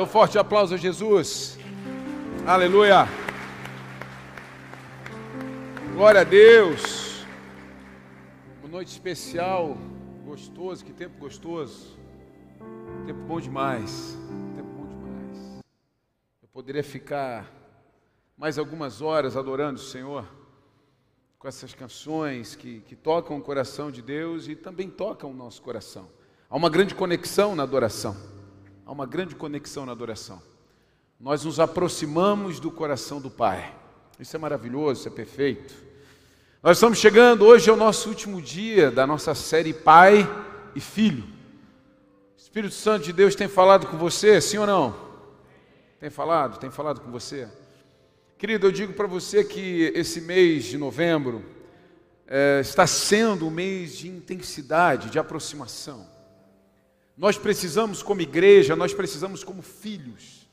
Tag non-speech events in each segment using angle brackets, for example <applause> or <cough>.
Dê um forte aplauso a Jesus. Aleluia. Glória a Deus. Uma noite especial, gostoso, que tempo gostoso. Tempo bom demais. Tempo bom demais. Eu poderia ficar mais algumas horas adorando o Senhor com essas canções que, que tocam o coração de Deus e também tocam o nosso coração. Há uma grande conexão na adoração. Há uma grande conexão na adoração. Nós nos aproximamos do coração do Pai. Isso é maravilhoso, isso é perfeito. Nós estamos chegando, hoje é o nosso último dia da nossa série Pai e Filho. Espírito Santo de Deus tem falado com você, sim ou não? Tem falado? Tem falado com você? Querido, eu digo para você que esse mês de novembro é, está sendo um mês de intensidade, de aproximação. Nós precisamos, como igreja, nós precisamos, como filhos,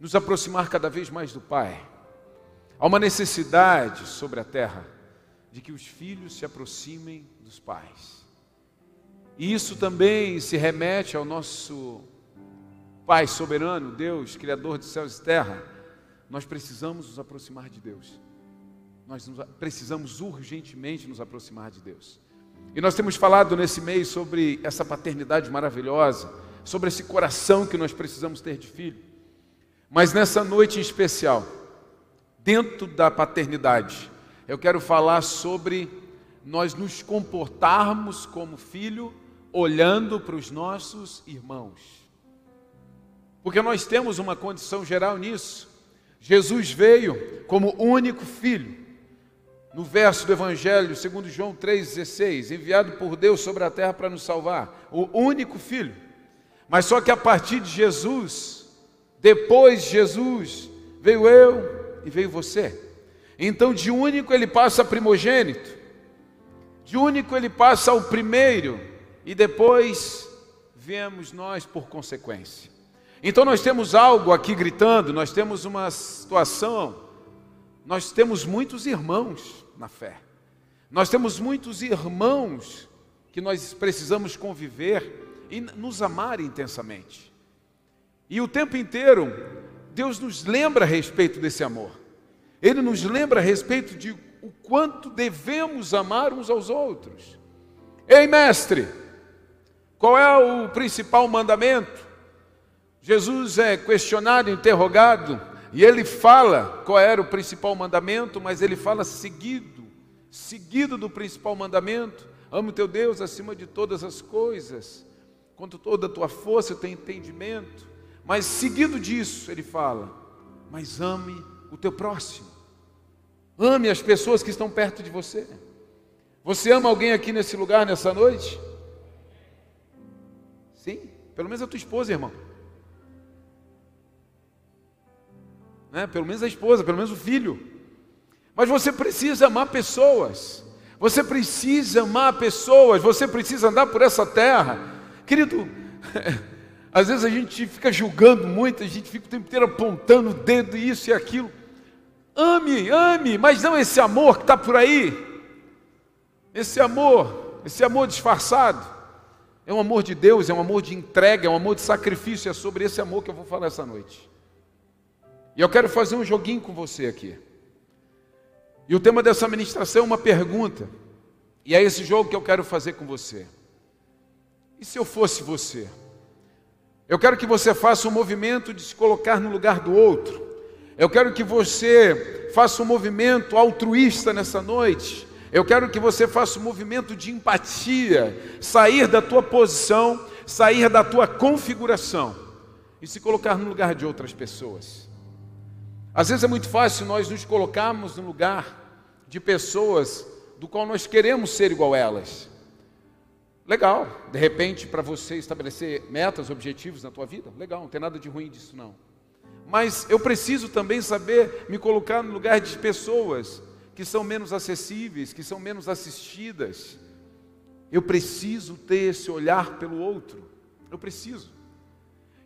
nos aproximar cada vez mais do Pai. Há uma necessidade sobre a terra de que os filhos se aproximem dos pais. E isso também se remete ao nosso Pai soberano, Deus, Criador de céus e terra. Nós precisamos nos aproximar de Deus. Nós precisamos urgentemente nos aproximar de Deus. E nós temos falado nesse mês sobre essa paternidade maravilhosa, sobre esse coração que nós precisamos ter de filho. Mas nessa noite em especial, dentro da paternidade, eu quero falar sobre nós nos comportarmos como filho olhando para os nossos irmãos. Porque nós temos uma condição geral nisso. Jesus veio como único filho no verso do Evangelho, segundo João 3,16, enviado por Deus sobre a terra para nos salvar, o único filho. Mas só que a partir de Jesus, depois de Jesus, veio eu e veio você. Então de único ele passa a primogênito, de único ele passa ao primeiro, e depois viemos nós por consequência. Então nós temos algo aqui gritando, nós temos uma situação nós temos muitos irmãos na fé. Nós temos muitos irmãos que nós precisamos conviver e nos amar intensamente. E o tempo inteiro, Deus nos lembra a respeito desse amor. Ele nos lembra a respeito de o quanto devemos amar uns aos outros. Ei, mestre, qual é o principal mandamento? Jesus é questionado, interrogado, e ele fala qual era o principal mandamento, mas ele fala seguido, seguido do principal mandamento: ame o teu Deus acima de todas as coisas, com toda a tua força, teu entendimento. Mas seguido disso, ele fala: mas ame o teu próximo, ame as pessoas que estão perto de você. Você ama alguém aqui nesse lugar, nessa noite? Sim? Pelo menos a tua esposa, irmão. Né? pelo menos a esposa, pelo menos o filho. Mas você precisa amar pessoas, você precisa amar pessoas, você precisa andar por essa terra. Querido, <laughs> às vezes a gente fica julgando muito, a gente fica o tempo inteiro apontando o dedo, isso e aquilo. Ame, ame, mas não esse amor que está por aí. Esse amor, esse amor disfarçado. É um amor de Deus, é um amor de entrega, é um amor de sacrifício. É sobre esse amor que eu vou falar essa noite. E eu quero fazer um joguinho com você aqui. E o tema dessa ministração é uma pergunta. E é esse jogo que eu quero fazer com você. E se eu fosse você? Eu quero que você faça um movimento de se colocar no lugar do outro. Eu quero que você faça um movimento altruísta nessa noite. Eu quero que você faça um movimento de empatia, sair da tua posição, sair da tua configuração e se colocar no lugar de outras pessoas. Às vezes é muito fácil nós nos colocarmos no lugar de pessoas do qual nós queremos ser igual a elas. Legal, de repente, para você estabelecer metas, objetivos na tua vida, legal, não tem nada de ruim disso não. Mas eu preciso também saber me colocar no lugar de pessoas que são menos acessíveis, que são menos assistidas. Eu preciso ter esse olhar pelo outro. Eu preciso.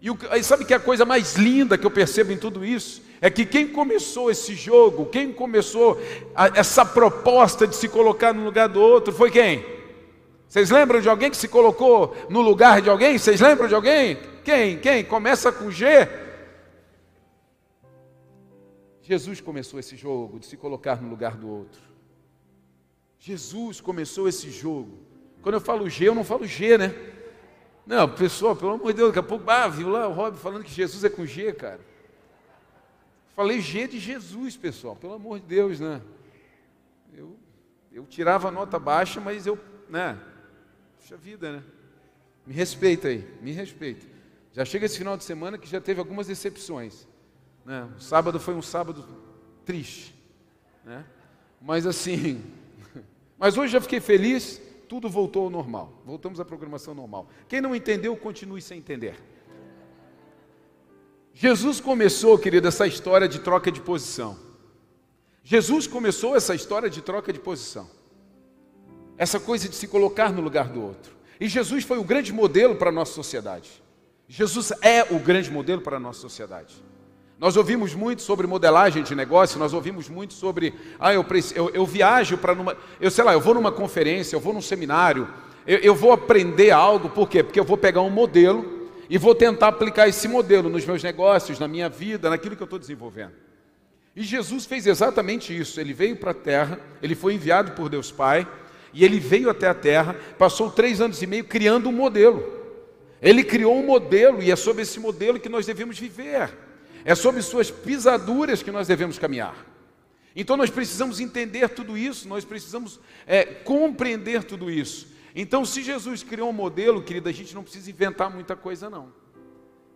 E, o, sabe que é a coisa mais linda que eu percebo em tudo isso? É que quem começou esse jogo, quem começou a, essa proposta de se colocar no lugar do outro, foi quem? Vocês lembram de alguém que se colocou no lugar de alguém? Vocês lembram de alguém? Quem? Quem? Começa com G? Jesus começou esse jogo de se colocar no lugar do outro. Jesus começou esse jogo. Quando eu falo G, eu não falo G, né? Não, pessoal, pelo amor de Deus, daqui a pouco, ah, viu lá o Rob falando que Jesus é com G, cara. Falei G de Jesus, pessoal, pelo amor de Deus, né? Eu, eu tirava nota baixa, mas eu, né? Puxa vida, né? Me respeita aí, me respeita. Já chega esse final de semana que já teve algumas decepções. Né? O sábado foi um sábado triste. Né? Mas assim, <laughs> mas hoje já fiquei feliz, tudo voltou ao normal. Voltamos à programação normal. Quem não entendeu, continue sem entender. Jesus começou, querido, essa história de troca de posição. Jesus começou essa história de troca de posição. Essa coisa de se colocar no lugar do outro. E Jesus foi o grande modelo para a nossa sociedade. Jesus é o grande modelo para a nossa sociedade. Nós ouvimos muito sobre modelagem de negócio, nós ouvimos muito sobre, ah, eu, eu, eu viajo para numa, eu sei lá, eu vou numa conferência, eu vou num seminário, eu, eu vou aprender algo, por quê? Porque eu vou pegar um modelo e vou tentar aplicar esse modelo nos meus negócios, na minha vida, naquilo que eu estou desenvolvendo. E Jesus fez exatamente isso. Ele veio para a terra, ele foi enviado por Deus Pai, e ele veio até a terra, passou três anos e meio criando um modelo. Ele criou um modelo, e é sobre esse modelo que nós devemos viver. É sobre suas pisaduras que nós devemos caminhar. Então nós precisamos entender tudo isso, nós precisamos é, compreender tudo isso. Então, se Jesus criou um modelo, querida, a gente não precisa inventar muita coisa, não.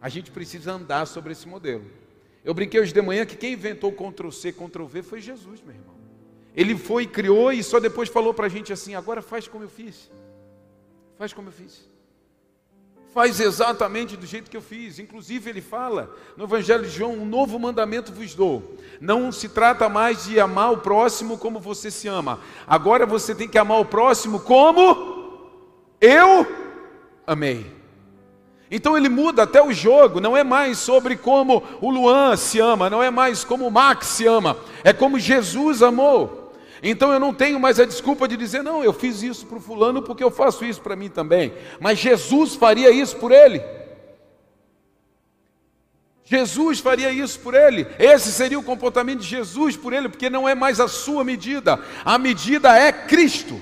A gente precisa andar sobre esse modelo. Eu brinquei hoje de manhã que quem inventou Ctrl C, Ctrl V foi Jesus, meu irmão. Ele foi, criou e só depois falou para a gente assim: agora faz como eu fiz. Faz como eu fiz. Faz exatamente do jeito que eu fiz. Inclusive, ele fala no Evangelho de João: um novo mandamento vos dou. Não se trata mais de amar o próximo como você se ama. Agora você tem que amar o próximo como eu amei. Então ele muda até o jogo, não é mais sobre como o Luan se ama, não é mais como o Max se ama, é como Jesus amou. Então eu não tenho mais a desculpa de dizer, não, eu fiz isso para o fulano porque eu faço isso para mim também. Mas Jesus faria isso por ele. Jesus faria isso por ele. Esse seria o comportamento de Jesus por ele, porque não é mais a sua medida, a medida é Cristo.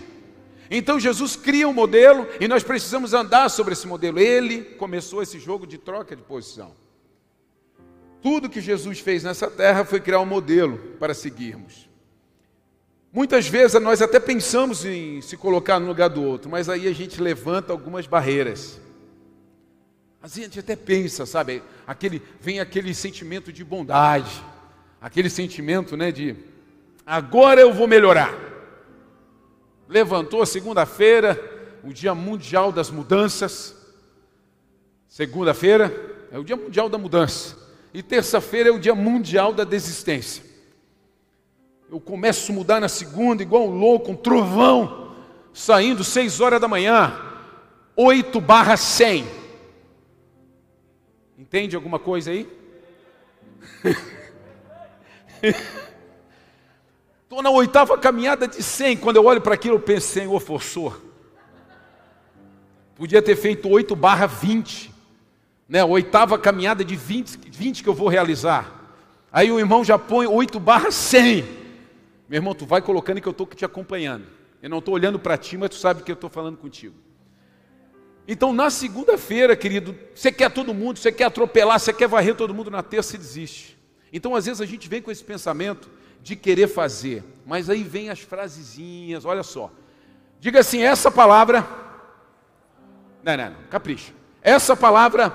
Então Jesus cria um modelo e nós precisamos andar sobre esse modelo. Ele começou esse jogo de troca de posição. Tudo que Jesus fez nessa terra foi criar um modelo para seguirmos. Muitas vezes nós até pensamos em se colocar no lugar do outro, mas aí a gente levanta algumas barreiras. A gente até pensa, sabe? Aquele, vem aquele sentimento de bondade, aquele sentimento né, de agora eu vou melhorar. Levantou segunda-feira, o Dia Mundial das Mudanças. Segunda-feira é o Dia Mundial da Mudança. E terça-feira é o Dia Mundial da Desistência. Eu começo a mudar na segunda, igual um louco, um trovão, saindo seis horas da manhã, 8 barra 100. Entende alguma coisa aí? <laughs> Estou na oitava caminhada de 100. Quando eu olho para aquilo, eu penso, Senhor, forçou. Podia ter feito 8 barra 20. Né? Oitava caminhada de 20, 20 que eu vou realizar. Aí o irmão já põe 8 barra 100. Meu irmão, tu vai colocando que eu estou te acompanhando. Eu não estou olhando para ti, mas tu sabe que eu estou falando contigo. Então, na segunda-feira, querido, você quer todo mundo, você quer atropelar, você quer varrer todo mundo, na terça e desiste. Então, às vezes, a gente vem com esse pensamento de querer fazer. Mas aí vem as frasezinhas, olha só. Diga assim: essa palavra. Não, não, não, capricha. Essa palavra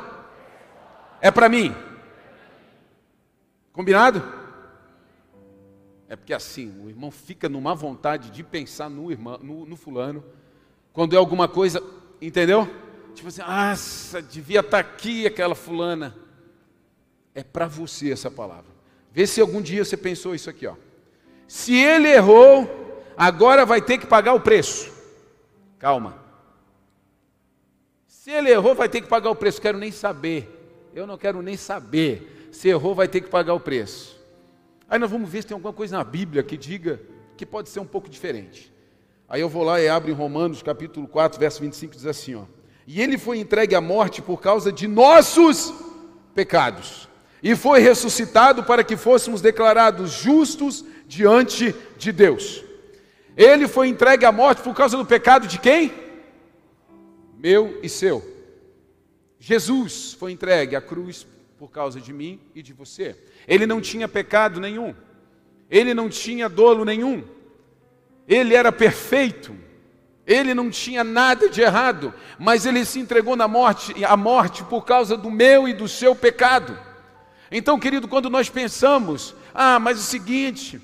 é para mim. Combinado? É porque assim, o irmão fica numa vontade de pensar no irmão, no, no fulano, quando é alguma coisa, entendeu? Tipo assim, ah, devia estar tá aqui aquela fulana. É para você essa palavra. Vê se algum dia você pensou isso aqui, ó. Se ele errou, agora vai ter que pagar o preço. Calma. Se ele errou, vai ter que pagar o preço. Quero nem saber. Eu não quero nem saber. Se errou, vai ter que pagar o preço. Aí nós vamos ver se tem alguma coisa na Bíblia que diga que pode ser um pouco diferente. Aí eu vou lá e abro em Romanos capítulo 4, verso 25, diz assim, ó. E ele foi entregue à morte por causa de nossos pecados. E foi ressuscitado para que fôssemos declarados justos diante de Deus. Ele foi entregue à morte por causa do pecado de quem? Meu e seu. Jesus foi entregue à cruz por causa de mim e de você. Ele não tinha pecado nenhum. Ele não tinha dolo nenhum. Ele era perfeito. Ele não tinha nada de errado, mas ele se entregou na morte, à morte por causa do meu e do seu pecado. Então, querido, quando nós pensamos, ah, mas é o seguinte,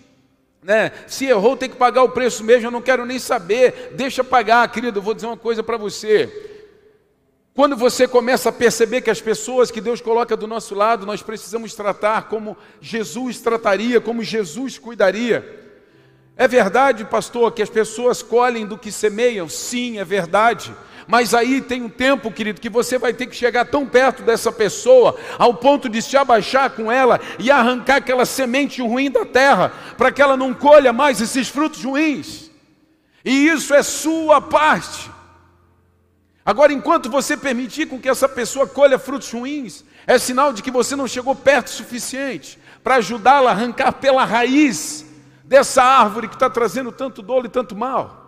né, se errou tem que pagar o preço mesmo, eu não quero nem saber, deixa pagar, querido, eu vou dizer uma coisa para você. Quando você começa a perceber que as pessoas que Deus coloca do nosso lado, nós precisamos tratar como Jesus trataria, como Jesus cuidaria. É verdade, pastor, que as pessoas colhem do que semeiam? Sim, é verdade. Mas aí tem um tempo, querido, que você vai ter que chegar tão perto dessa pessoa, ao ponto de se abaixar com ela e arrancar aquela semente ruim da terra, para que ela não colha mais esses frutos ruins. E isso é sua parte. Agora, enquanto você permitir com que essa pessoa colha frutos ruins, é sinal de que você não chegou perto o suficiente para ajudá-la a arrancar pela raiz dessa árvore que está trazendo tanto dolo e tanto mal.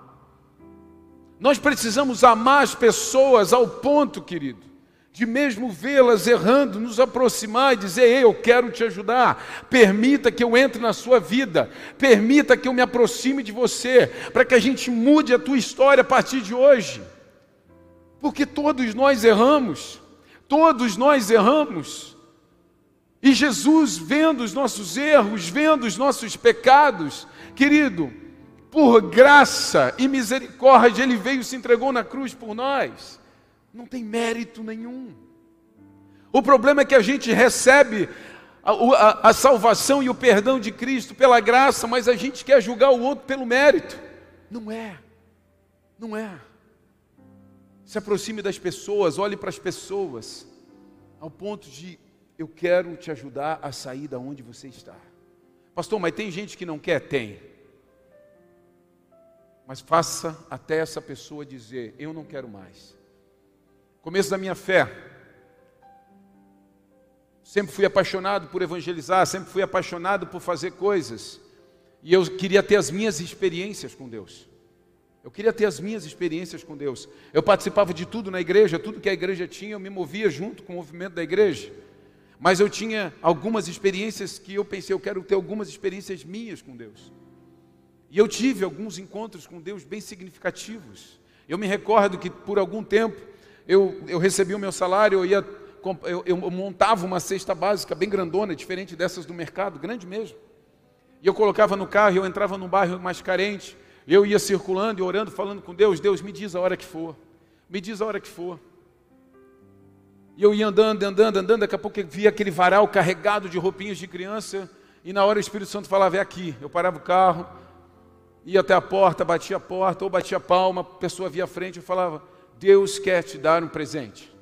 Nós precisamos amar as pessoas ao ponto, querido, de mesmo vê-las errando, nos aproximar e dizer: Ei, eu quero te ajudar. Permita que eu entre na sua vida, permita que eu me aproxime de você, para que a gente mude a tua história a partir de hoje. Porque todos nós erramos, todos nós erramos. E Jesus, vendo os nossos erros, vendo os nossos pecados, querido, por graça e misericórdia, Ele veio e se entregou na cruz por nós. Não tem mérito nenhum. O problema é que a gente recebe a, a, a, salvação e o perdão de Cristo pela graça, mas a gente quer julgar o outro pelo mérito. Não é, não é. Se aproxime das pessoas, olhe para as pessoas, ao ponto de eu quero te ajudar a sair da onde você está. Pastor, mas tem gente que não quer? Tem. Mas faça até essa pessoa dizer: Eu não quero mais. Começo da minha fé. Sempre fui apaixonado por evangelizar, sempre fui apaixonado por fazer coisas. E eu queria ter as minhas experiências com Deus. Eu queria ter as minhas experiências com Deus. Eu participava de tudo na igreja, tudo que a igreja tinha, eu me movia junto com o movimento da igreja. Mas eu tinha algumas experiências que eu pensei, eu quero ter algumas experiências minhas com Deus. E eu tive alguns encontros com Deus bem significativos. Eu me recordo que por algum tempo eu, eu recebi o meu salário, eu, ia, eu, eu montava uma cesta básica bem grandona, diferente dessas do mercado, grande mesmo. E eu colocava no carro, eu entrava num bairro mais carente, eu ia circulando e orando, falando com Deus, Deus me diz a hora que for, me diz a hora que for. E eu ia andando, andando, andando, daqui a pouco eu via aquele varal carregado de roupinhas de criança, e na hora o Espírito Santo falava, é aqui. Eu parava o carro, ia até a porta, batia a porta, ou batia a palma, a pessoa via a frente e falava, Deus quer te dar um presente.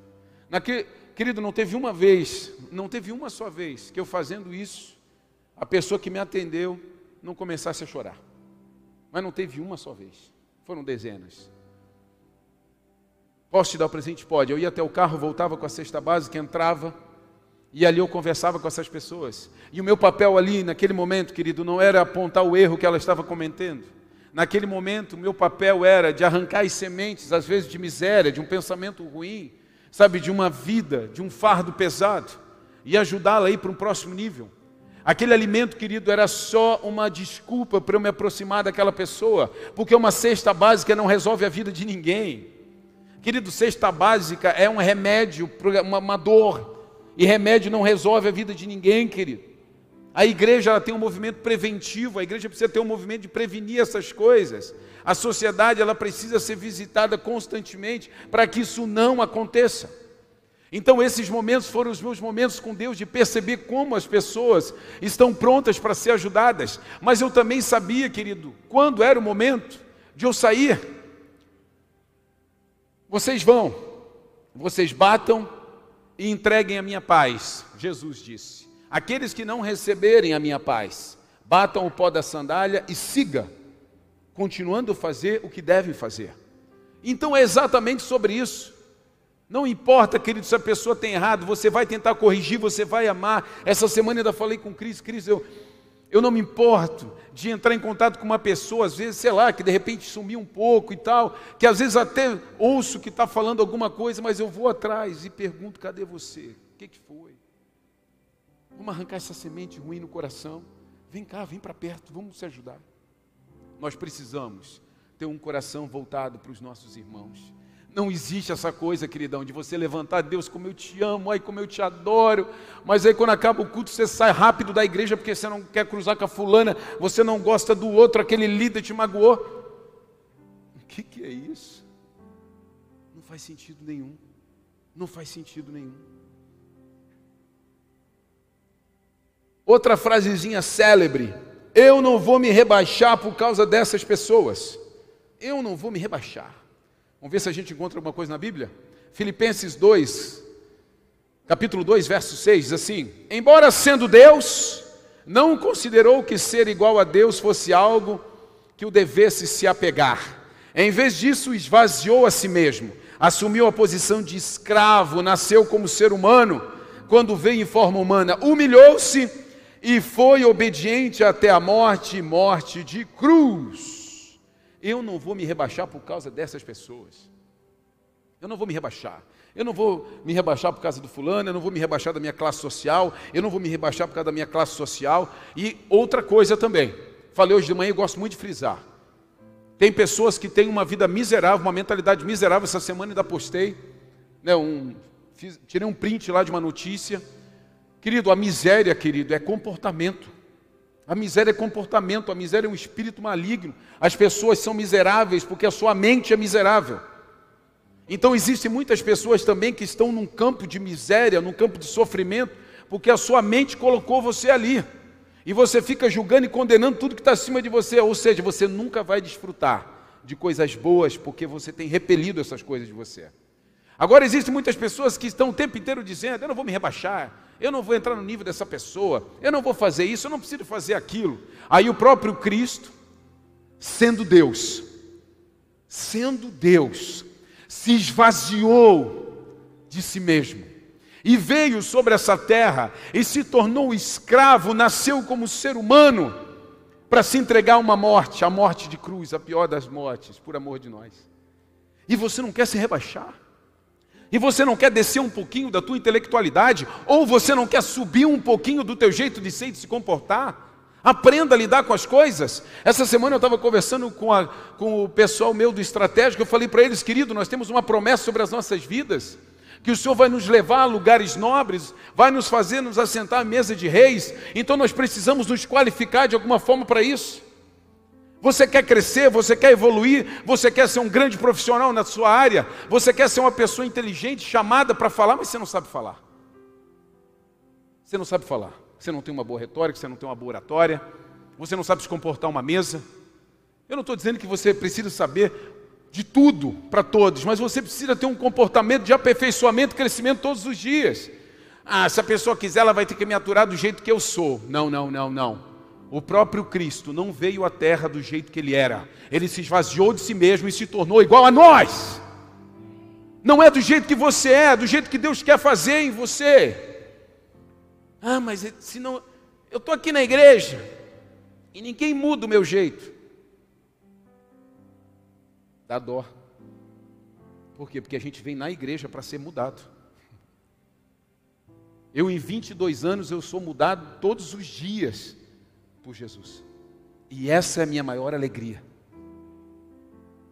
Naquele, querido, não teve uma vez, não teve uma só vez que eu fazendo isso, a pessoa que me atendeu não começasse a chorar. Mas não teve uma só vez, foram dezenas. Posso te dar o presente? Pode. Eu ia até o carro, voltava com a cesta básica, entrava, e ali eu conversava com essas pessoas. E o meu papel ali, naquele momento, querido, não era apontar o erro que ela estava cometendo. Naquele momento, o meu papel era de arrancar as sementes, às vezes de miséria, de um pensamento ruim, sabe, de uma vida, de um fardo pesado, e ajudá-la a ir para um próximo nível. Aquele alimento, querido, era só uma desculpa para eu me aproximar daquela pessoa, porque uma cesta básica não resolve a vida de ninguém. Querido, cesta básica é um remédio, uma, uma dor. E remédio não resolve a vida de ninguém, querido. A igreja tem um movimento preventivo, a igreja precisa ter um movimento de prevenir essas coisas. A sociedade ela precisa ser visitada constantemente para que isso não aconteça. Então, esses momentos foram os meus momentos com Deus de perceber como as pessoas estão prontas para ser ajudadas. Mas eu também sabia, querido, quando era o momento de eu sair vocês vão, vocês batam e entreguem a minha paz. Jesus disse: Aqueles que não receberem a minha paz, batam o pó da sandália e siga, continuando a fazer o que devem fazer. Então é exatamente sobre isso. Não importa, querido, se a pessoa tem errado, você vai tentar corrigir, você vai amar. Essa semana ainda falei com Cris, Cris, eu, eu não me importo de entrar em contato com uma pessoa, às vezes, sei lá, que de repente sumiu um pouco e tal, que às vezes até ouço que está falando alguma coisa, mas eu vou atrás e pergunto: cadê você? O que, que foi? Vamos arrancar essa semente ruim no coração. Vem cá, vem para perto, vamos se ajudar. Nós precisamos ter um coração voltado para os nossos irmãos. Não existe essa coisa, queridão, de você levantar, Deus, como eu te amo, ai, como eu te adoro, mas aí quando acaba o culto você sai rápido da igreja porque você não quer cruzar com a fulana, você não gosta do outro, aquele líder te magoou. O que, que é isso? Não faz sentido nenhum. Não faz sentido nenhum. Outra frasezinha célebre: Eu não vou me rebaixar por causa dessas pessoas. Eu não vou me rebaixar. Vamos ver se a gente encontra alguma coisa na Bíblia? Filipenses 2, capítulo 2, verso 6, diz assim: Embora sendo Deus, não considerou que ser igual a Deus fosse algo que o devesse se apegar. Em vez disso, esvaziou a si mesmo, assumiu a posição de escravo, nasceu como ser humano, quando veio em forma humana, humilhou-se e foi obediente até a morte morte de cruz. Eu não vou me rebaixar por causa dessas pessoas. Eu não vou me rebaixar. Eu não vou me rebaixar por causa do fulano, eu não vou me rebaixar da minha classe social, eu não vou me rebaixar por causa da minha classe social. E outra coisa também, falei hoje de manhã e gosto muito de frisar. Tem pessoas que têm uma vida miserável, uma mentalidade miserável. Essa semana ainda postei, né, um, fiz, tirei um print lá de uma notícia Querido, a miséria, querido, é comportamento. A miséria é comportamento, a miséria é um espírito maligno. As pessoas são miseráveis porque a sua mente é miserável. Então existem muitas pessoas também que estão num campo de miséria, num campo de sofrimento, porque a sua mente colocou você ali. E você fica julgando e condenando tudo que está acima de você, ou seja, você nunca vai desfrutar de coisas boas porque você tem repelido essas coisas de você. Agora existem muitas pessoas que estão o tempo inteiro dizendo: eu não vou me rebaixar, eu não vou entrar no nível dessa pessoa, eu não vou fazer isso, eu não preciso fazer aquilo. Aí o próprio Cristo, sendo Deus, sendo Deus, se esvaziou de si mesmo e veio sobre essa terra e se tornou escravo, nasceu como ser humano para se entregar a uma morte, a morte de cruz, a pior das mortes, por amor de nós. E você não quer se rebaixar? E você não quer descer um pouquinho da tua intelectualidade, ou você não quer subir um pouquinho do teu jeito de ser e de se comportar, aprenda a lidar com as coisas. Essa semana eu estava conversando com, a, com o pessoal meu do estratégico, eu falei para eles, querido, nós temos uma promessa sobre as nossas vidas, que o Senhor vai nos levar a lugares nobres, vai nos fazer nos assentar à mesa de reis, então nós precisamos nos qualificar de alguma forma para isso. Você quer crescer, você quer evoluir, você quer ser um grande profissional na sua área, você quer ser uma pessoa inteligente, chamada para falar, mas você não sabe falar. Você não sabe falar. Você não tem uma boa retórica, você não tem uma boa oratória, você não sabe se comportar uma mesa. Eu não estou dizendo que você precisa saber de tudo para todos, mas você precisa ter um comportamento de aperfeiçoamento e crescimento todos os dias. Ah, se a pessoa quiser, ela vai ter que me aturar do jeito que eu sou. Não, não, não, não. O próprio Cristo não veio à terra do jeito que ele era. Ele se esvaziou de si mesmo e se tornou igual a nós. Não é do jeito que você é, é do jeito que Deus quer fazer em você. Ah, mas se não, eu estou aqui na igreja e ninguém muda o meu jeito. Dá dó. Por quê? Porque a gente vem na igreja para ser mudado. Eu em 22 anos eu sou mudado todos os dias por Jesus. E essa é a minha maior alegria.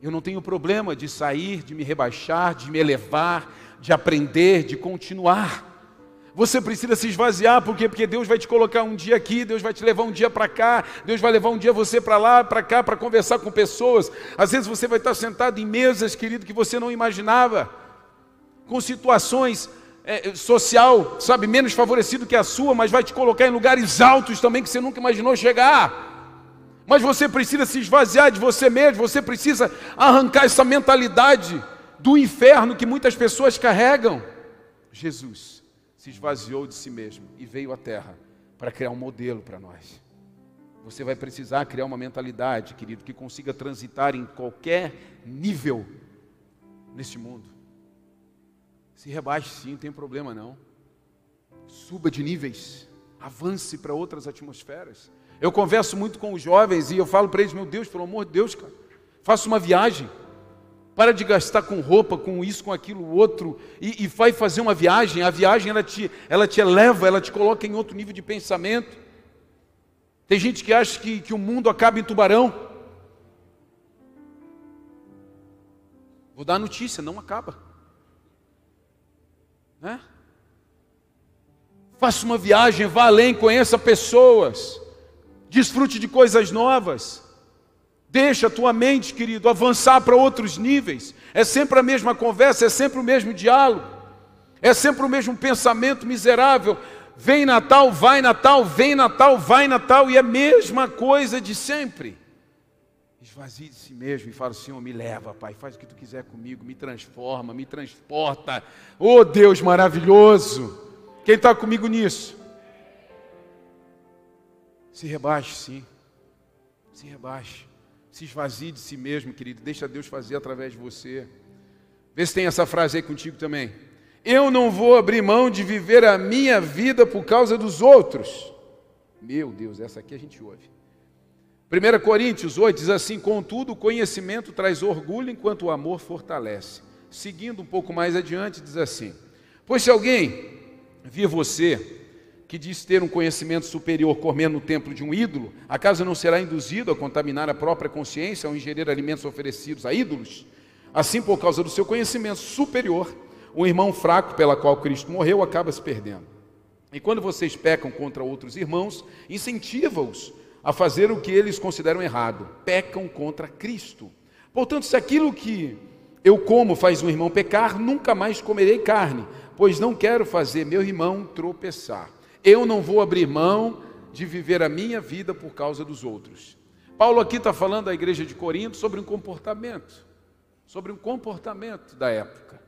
Eu não tenho problema de sair, de me rebaixar, de me elevar, de aprender, de continuar. Você precisa se esvaziar, por quê? Porque Deus vai te colocar um dia aqui, Deus vai te levar um dia para cá, Deus vai levar um dia você para lá, para cá, para conversar com pessoas. Às vezes você vai estar sentado em mesas, querido, que você não imaginava, com situações é, social, sabe, menos favorecido que a sua, mas vai te colocar em lugares altos também que você nunca imaginou chegar. Mas você precisa se esvaziar de você mesmo, você precisa arrancar essa mentalidade do inferno que muitas pessoas carregam. Jesus se esvaziou de si mesmo e veio à terra para criar um modelo para nós. Você vai precisar criar uma mentalidade, querido, que consiga transitar em qualquer nível neste mundo. Se rebaixe sim, não tem problema não. Suba de níveis, avance para outras atmosferas. Eu converso muito com os jovens e eu falo para eles, meu Deus, pelo amor de Deus, cara, faça uma viagem. Para de gastar com roupa, com isso, com aquilo, outro, e, e vai fazer uma viagem. A viagem ela te, ela te eleva, ela te coloca em outro nível de pensamento. Tem gente que acha que, que o mundo acaba em tubarão. Vou dar a notícia, não acaba. Né? Faça uma viagem, vá além, conheça pessoas, desfrute de coisas novas. Deixa a tua mente, querido, avançar para outros níveis. É sempre a mesma conversa, é sempre o mesmo diálogo, é sempre o mesmo pensamento miserável. Vem Natal, vai Natal, vem Natal, vai Natal, e é a mesma coisa de sempre. Esvazie de si mesmo e fala: Senhor, me leva, Pai, faz o que tu quiser comigo, me transforma, me transporta. Oh Deus maravilhoso! Quem está comigo nisso? Se rebaixe, sim. Se rebaixe. Se esvazie de si mesmo, querido. Deixa Deus fazer através de você. Vê se tem essa frase aí contigo também. Eu não vou abrir mão de viver a minha vida por causa dos outros. Meu Deus, essa aqui a gente ouve. 1 Coríntios 8 diz assim: Contudo, o conhecimento traz orgulho, enquanto o amor fortalece. Seguindo um pouco mais adiante, diz assim: Pois se alguém vir você que diz ter um conhecimento superior comendo no templo de um ídolo, acaso não será induzido a contaminar a própria consciência ao ingerir alimentos oferecidos a ídolos? Assim, por causa do seu conhecimento superior, um irmão fraco pela qual Cristo morreu acaba se perdendo. E quando vocês pecam contra outros irmãos, incentiva-os a fazer o que eles consideram errado. Pecam contra Cristo. Portanto, se aquilo que eu como faz um irmão pecar, nunca mais comerei carne, pois não quero fazer meu irmão tropeçar. Eu não vou abrir mão de viver a minha vida por causa dos outros. Paulo aqui está falando à igreja de Corinto sobre um comportamento, sobre um comportamento da época.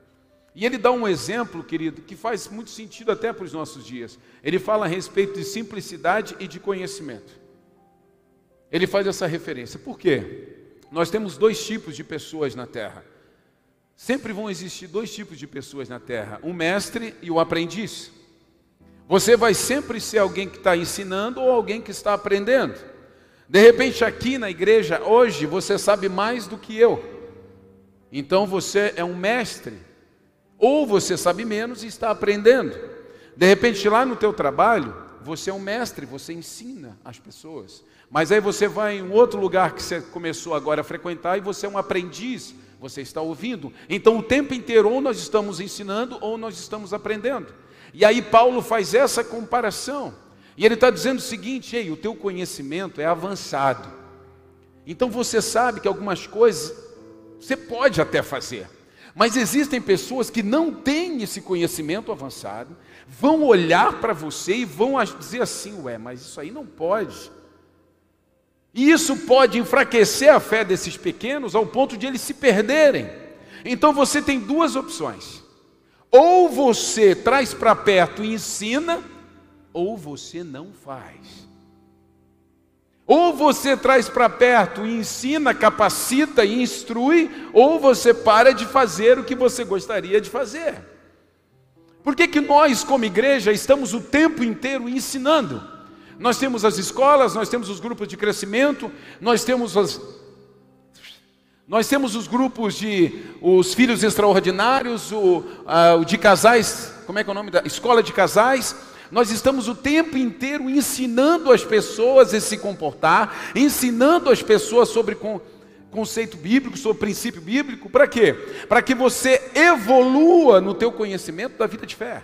E ele dá um exemplo, querido, que faz muito sentido até para os nossos dias. Ele fala a respeito de simplicidade e de conhecimento. Ele faz essa referência. Por quê? Nós temos dois tipos de pessoas na terra. Sempre vão existir dois tipos de pessoas na terra: o mestre e o aprendiz. Você vai sempre ser alguém que está ensinando ou alguém que está aprendendo. De repente, aqui na igreja, hoje, você sabe mais do que eu. Então você é um mestre. Ou você sabe menos e está aprendendo. De repente, lá no teu trabalho, você é um mestre, você ensina as pessoas. Mas aí você vai em um outro lugar que você começou agora a frequentar e você é um aprendiz, você está ouvindo. Então, o tempo inteiro, ou nós estamos ensinando ou nós estamos aprendendo. E aí Paulo faz essa comparação. E ele está dizendo o seguinte: ei, o teu conhecimento é avançado. Então você sabe que algumas coisas você pode até fazer. Mas existem pessoas que não têm esse conhecimento avançado, vão olhar para você e vão dizer assim: ué, mas isso aí não pode. E isso pode enfraquecer a fé desses pequenos ao ponto de eles se perderem. Então você tem duas opções. Ou você traz para perto e ensina, ou você não faz. Ou você traz para perto e ensina, capacita e instrui, ou você para de fazer o que você gostaria de fazer. Por que, que nós, como igreja, estamos o tempo inteiro ensinando? Nós temos as escolas, nós temos os grupos de crescimento, nós temos as, nós temos os grupos de os filhos extraordinários, o, o de casais, como é que é o nome da escola de casais. Nós estamos o tempo inteiro ensinando as pessoas a se comportar, ensinando as pessoas sobre con, conceito bíblico, sobre princípio bíblico. Para quê? Para que você evolua no teu conhecimento da vida de fé.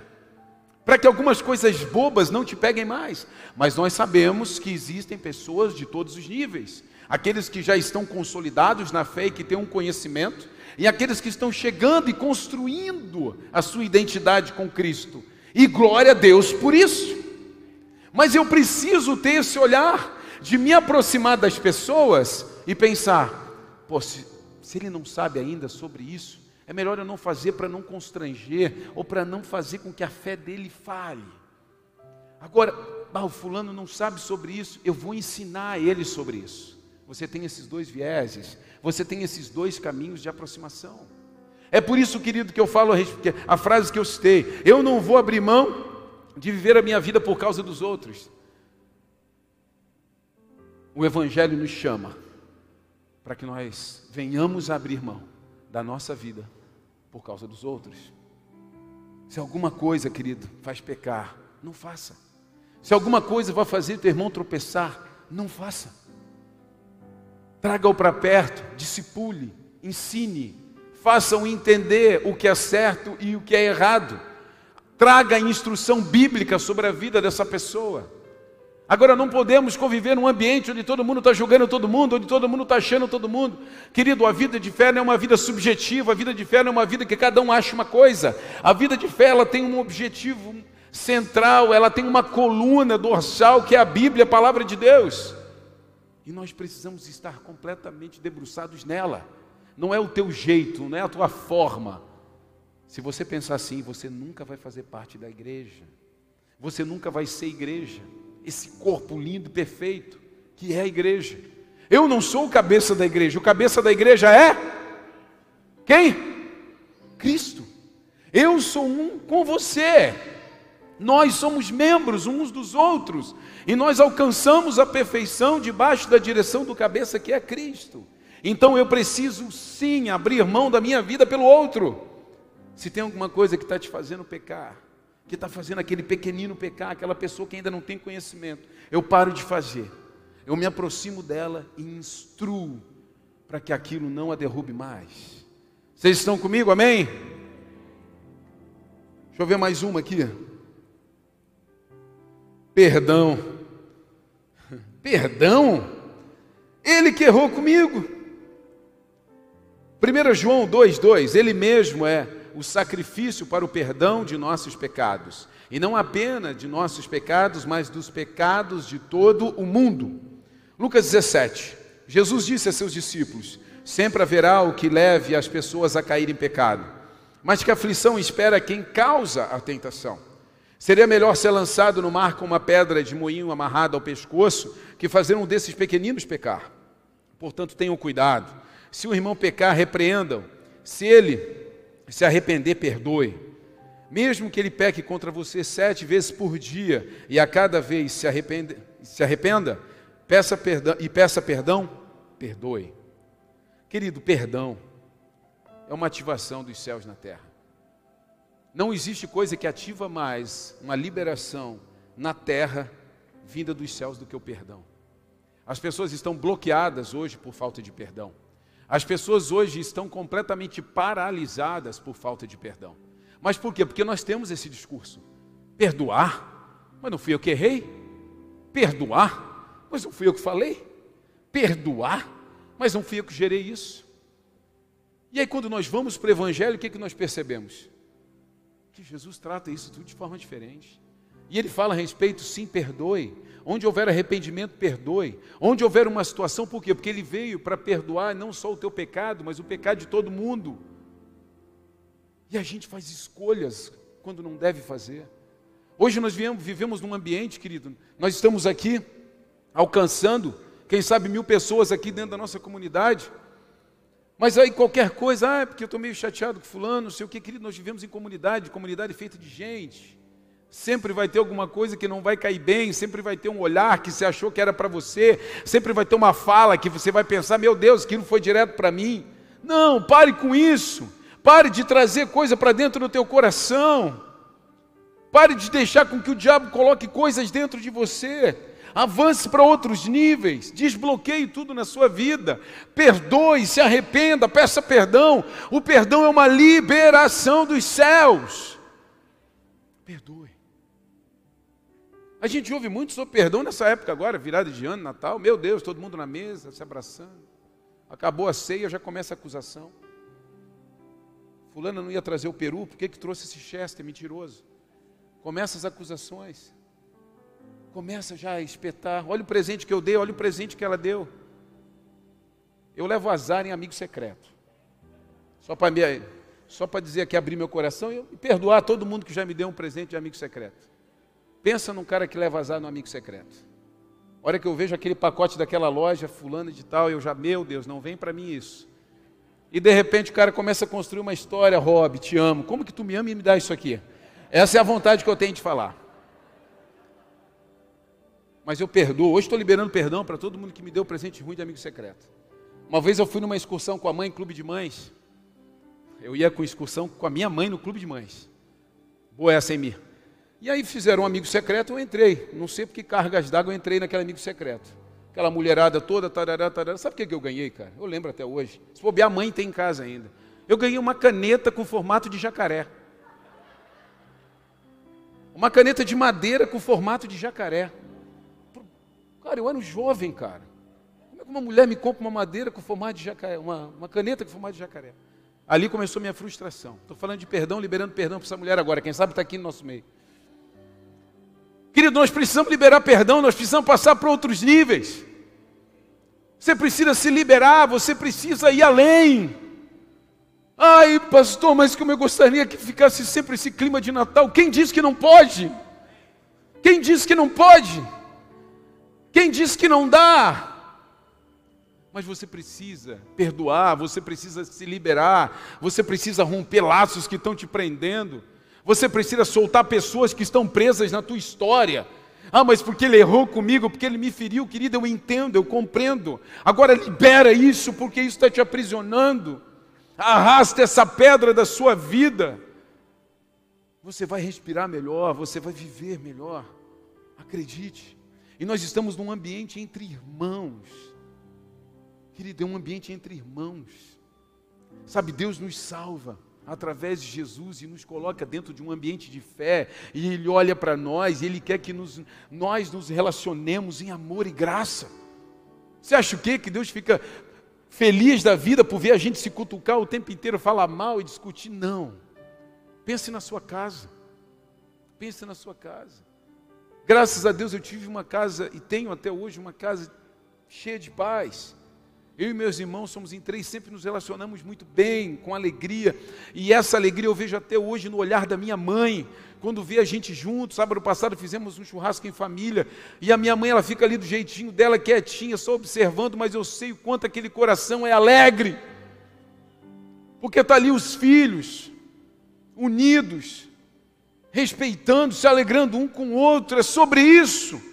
Para que algumas coisas bobas não te peguem mais. Mas nós sabemos que existem pessoas de todos os níveis aqueles que já estão consolidados na fé e que têm um conhecimento, e aqueles que estão chegando e construindo a sua identidade com Cristo. E glória a Deus por isso. Mas eu preciso ter esse olhar de me aproximar das pessoas e pensar: se, se ele não sabe ainda sobre isso, é melhor eu não fazer para não constranger ou para não fazer com que a fé dele fale. Agora, ah, o fulano não sabe sobre isso, eu vou ensinar ele sobre isso. Você tem esses dois vieses, você tem esses dois caminhos de aproximação. É por isso, querido, que eu falo a frase que eu citei: eu não vou abrir mão de viver a minha vida por causa dos outros. O Evangelho nos chama para que nós venhamos a abrir mão da nossa vida por causa dos outros. Se alguma coisa, querido, faz pecar, não faça. Se alguma coisa vai fazer teu irmão tropeçar, não faça. Traga-o para perto, discipule, ensine, faça-o entender o que é certo e o que é errado. Traga a instrução bíblica sobre a vida dessa pessoa. Agora não podemos conviver num ambiente onde todo mundo está julgando todo mundo, onde todo mundo está achando todo mundo. Querido, a vida de fé não é uma vida subjetiva, a vida de fé não é uma vida que cada um acha uma coisa. A vida de fé ela tem um objetivo central, ela tem uma coluna dorsal que é a Bíblia, a palavra de Deus. E nós precisamos estar completamente debruçados nela. Não é o teu jeito, não é a tua forma. Se você pensar assim, você nunca vai fazer parte da igreja. Você nunca vai ser igreja esse corpo lindo, perfeito, que é a igreja. Eu não sou o cabeça da igreja, o cabeça da igreja é quem? Cristo. Eu sou um com você. Nós somos membros uns dos outros e nós alcançamos a perfeição debaixo da direção do cabeça que é Cristo. Então eu preciso sim abrir mão da minha vida pelo outro. Se tem alguma coisa que está te fazendo pecar, que está fazendo aquele pequenino pecar, aquela pessoa que ainda não tem conhecimento. Eu paro de fazer, eu me aproximo dela e instruo para que aquilo não a derrube mais. Vocês estão comigo, amém? Deixa eu ver mais uma aqui. Perdão. <laughs> Perdão? Ele que errou comigo. 1 João 2,2, ele mesmo é o sacrifício para o perdão de nossos pecados. E não apenas de nossos pecados, mas dos pecados de todo o mundo. Lucas 17. Jesus disse a seus discípulos: Sempre haverá o que leve as pessoas a cair em pecado, mas que aflição espera quem causa a tentação. Seria melhor ser lançado no mar com uma pedra de moinho amarrada ao pescoço que fazer um desses pequeninos pecar. Portanto, tenham cuidado. Se o irmão pecar, repreendam. Se ele se arrepender, perdoe. Mesmo que ele peque contra você sete vezes por dia e a cada vez se arrependa, se arrependa peça perdão, e peça perdão, perdoe. Querido, perdão é uma ativação dos céus na terra. Não existe coisa que ativa mais uma liberação na terra vinda dos céus do que o perdão. As pessoas estão bloqueadas hoje por falta de perdão. As pessoas hoje estão completamente paralisadas por falta de perdão. Mas por quê? Porque nós temos esse discurso. Perdoar? Mas não fui eu que errei. Perdoar? Mas não fui eu que falei. Perdoar? Mas não fui eu que gerei isso. E aí, quando nós vamos para o Evangelho, o que, que nós percebemos? Que Jesus trata isso tudo de forma diferente. E ele fala a respeito, sim, perdoe. Onde houver arrependimento, perdoe. Onde houver uma situação, por quê? Porque ele veio para perdoar não só o teu pecado, mas o pecado de todo mundo. E a gente faz escolhas quando não deve fazer. Hoje nós vivemos num ambiente, querido, nós estamos aqui alcançando, quem sabe, mil pessoas aqui dentro da nossa comunidade. Mas aí qualquer coisa, ah, é porque eu estou meio chateado com fulano, não sei o que, querido, nós vivemos em comunidade, comunidade feita de gente. Sempre vai ter alguma coisa que não vai cair bem, sempre vai ter um olhar que você achou que era para você, sempre vai ter uma fala que você vai pensar: meu Deus, aquilo foi direto para mim. Não, pare com isso. Pare de trazer coisa para dentro do teu coração. Pare de deixar com que o diabo coloque coisas dentro de você. Avance para outros níveis, desbloqueie tudo na sua vida. Perdoe, se arrependa, peça perdão. O perdão é uma liberação dos céus. Perdoe. A gente ouve muito sobre perdão nessa época agora, virada de ano, Natal. Meu Deus, todo mundo na mesa, se abraçando. Acabou a ceia, já começa a acusação. Fulana não ia trazer o peru, por que, que trouxe esse chester mentiroso? Começa as acusações. Começa já a espetar. Olha o presente que eu dei, olha o presente que ela deu. Eu levo azar em amigo secreto. Só para só para dizer que abrir meu coração e perdoar todo mundo que já me deu um presente de amigo secreto. Pensa num cara que leva azar no amigo secreto. A hora que eu vejo aquele pacote daquela loja, fulano de tal, eu já, meu Deus, não vem para mim isso. E de repente o cara começa a construir uma história, Rob, te amo. Como que tu me ama e me dá isso aqui? Essa é a vontade que eu tenho de falar. Mas eu perdoo. Hoje estou liberando perdão para todo mundo que me deu presente ruim de amigo secreto. Uma vez eu fui numa excursão com a mãe em clube de mães. Eu ia com excursão com a minha mãe no clube de mães. Boa essa, Emir. E aí fizeram um amigo secreto, eu entrei. Não sei por que cargas d'água eu entrei naquele amigo secreto. Aquela mulherada toda, tarará, tarará. Sabe o que, que eu ganhei, cara? Eu lembro até hoje. Se bobear, a mãe tem em casa ainda. Eu ganhei uma caneta com formato de jacaré. Uma caneta de madeira com formato de jacaré. Cara, eu era um jovem, cara. Como é que uma mulher me compra uma madeira com formato de jacaré, uma, uma caneta com formato de jacaré? Ali começou minha frustração. Estou falando de perdão, liberando perdão para essa mulher agora. Quem sabe está aqui no nosso meio. Querido, nós precisamos liberar perdão, nós precisamos passar para outros níveis. Você precisa se liberar, você precisa ir além. Ai, pastor, mas como eu gostaria que ficasse sempre esse clima de Natal. Quem disse que não pode? Quem disse que não pode? Quem disse que não dá? Mas você precisa perdoar, você precisa se liberar, você precisa romper laços que estão te prendendo. Você precisa soltar pessoas que estão presas na tua história. Ah, mas porque ele errou comigo, porque ele me feriu, querido, eu entendo, eu compreendo. Agora libera isso, porque isso está te aprisionando. Arrasta essa pedra da sua vida. Você vai respirar melhor, você vai viver melhor. Acredite. E nós estamos num ambiente entre irmãos. Querido, é um ambiente entre irmãos. Sabe, Deus nos salva através de Jesus e nos coloca dentro de um ambiente de fé, e Ele olha para nós e Ele quer que nos, nós nos relacionemos em amor e graça. Você acha o quê? Que Deus fica feliz da vida por ver a gente se cutucar o tempo inteiro, falar mal e discutir? Não. Pense na sua casa. Pense na sua casa. Graças a Deus eu tive uma casa e tenho até hoje uma casa cheia de paz eu e meus irmãos somos em três, sempre nos relacionamos muito bem, com alegria. E essa alegria eu vejo até hoje no olhar da minha mãe, quando vê a gente junto. Sábado passado fizemos um churrasco em família, e a minha mãe ela fica ali do jeitinho dela, quietinha, só observando, mas eu sei o quanto aquele coração é alegre. Porque está ali os filhos, unidos, respeitando, se alegrando um com o outro, é sobre isso.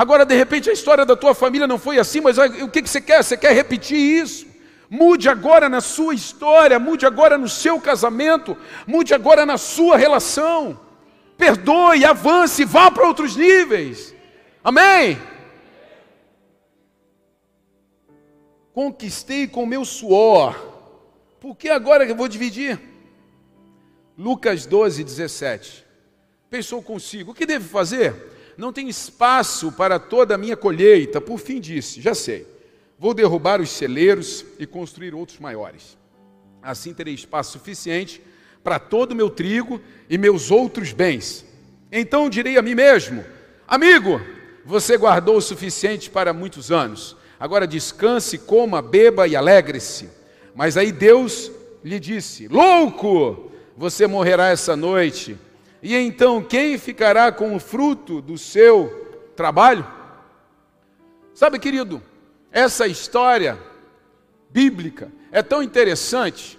Agora, de repente, a história da tua família não foi assim, mas o que, você quer? Você quer repetir isso? Mude agora na sua história, mude agora no seu casamento, mude agora na sua relação. Perdoe, avance, vá para outros níveis. Amém? Conquistei com meu suor. Por que agora que eu vou dividir? Lucas 12, 17. Pensou consigo: o que deve fazer? Não tem espaço para toda a minha colheita. Por fim disse: Já sei, vou derrubar os celeiros e construir outros maiores. Assim terei espaço suficiente para todo o meu trigo e meus outros bens. Então direi a mim mesmo: Amigo, você guardou o suficiente para muitos anos. Agora descanse, coma, beba e alegre-se. Mas aí Deus lhe disse: Louco, você morrerá essa noite e então quem ficará com o fruto do seu trabalho? Sabe, querido, essa história bíblica é tão interessante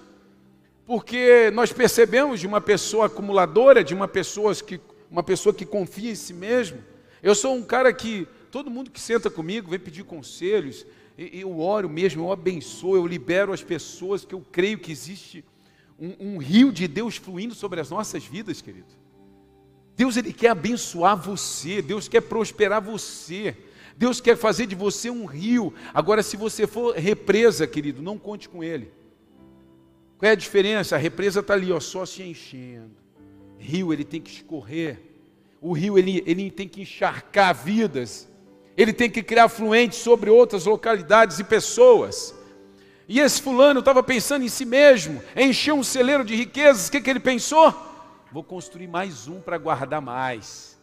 porque nós percebemos de uma pessoa acumuladora, de uma pessoa que, uma pessoa que confia em si mesmo. Eu sou um cara que todo mundo que senta comigo vem pedir conselhos, eu oro mesmo, eu abençoo, eu libero as pessoas, que eu creio que existe um, um rio de Deus fluindo sobre as nossas vidas, querido. Deus ele quer abençoar você, Deus quer prosperar você. Deus quer fazer de você um rio. Agora, se você for represa, querido, não conte com ele. Qual é a diferença? A represa está ali, ó, só se enchendo. Rio, ele tem que escorrer. O rio, ele, ele tem que encharcar vidas. Ele tem que criar fluentes sobre outras localidades e pessoas. E esse fulano estava pensando em si mesmo, encher um celeiro de riquezas. O que, que ele pensou? Vou construir mais um para guardar mais.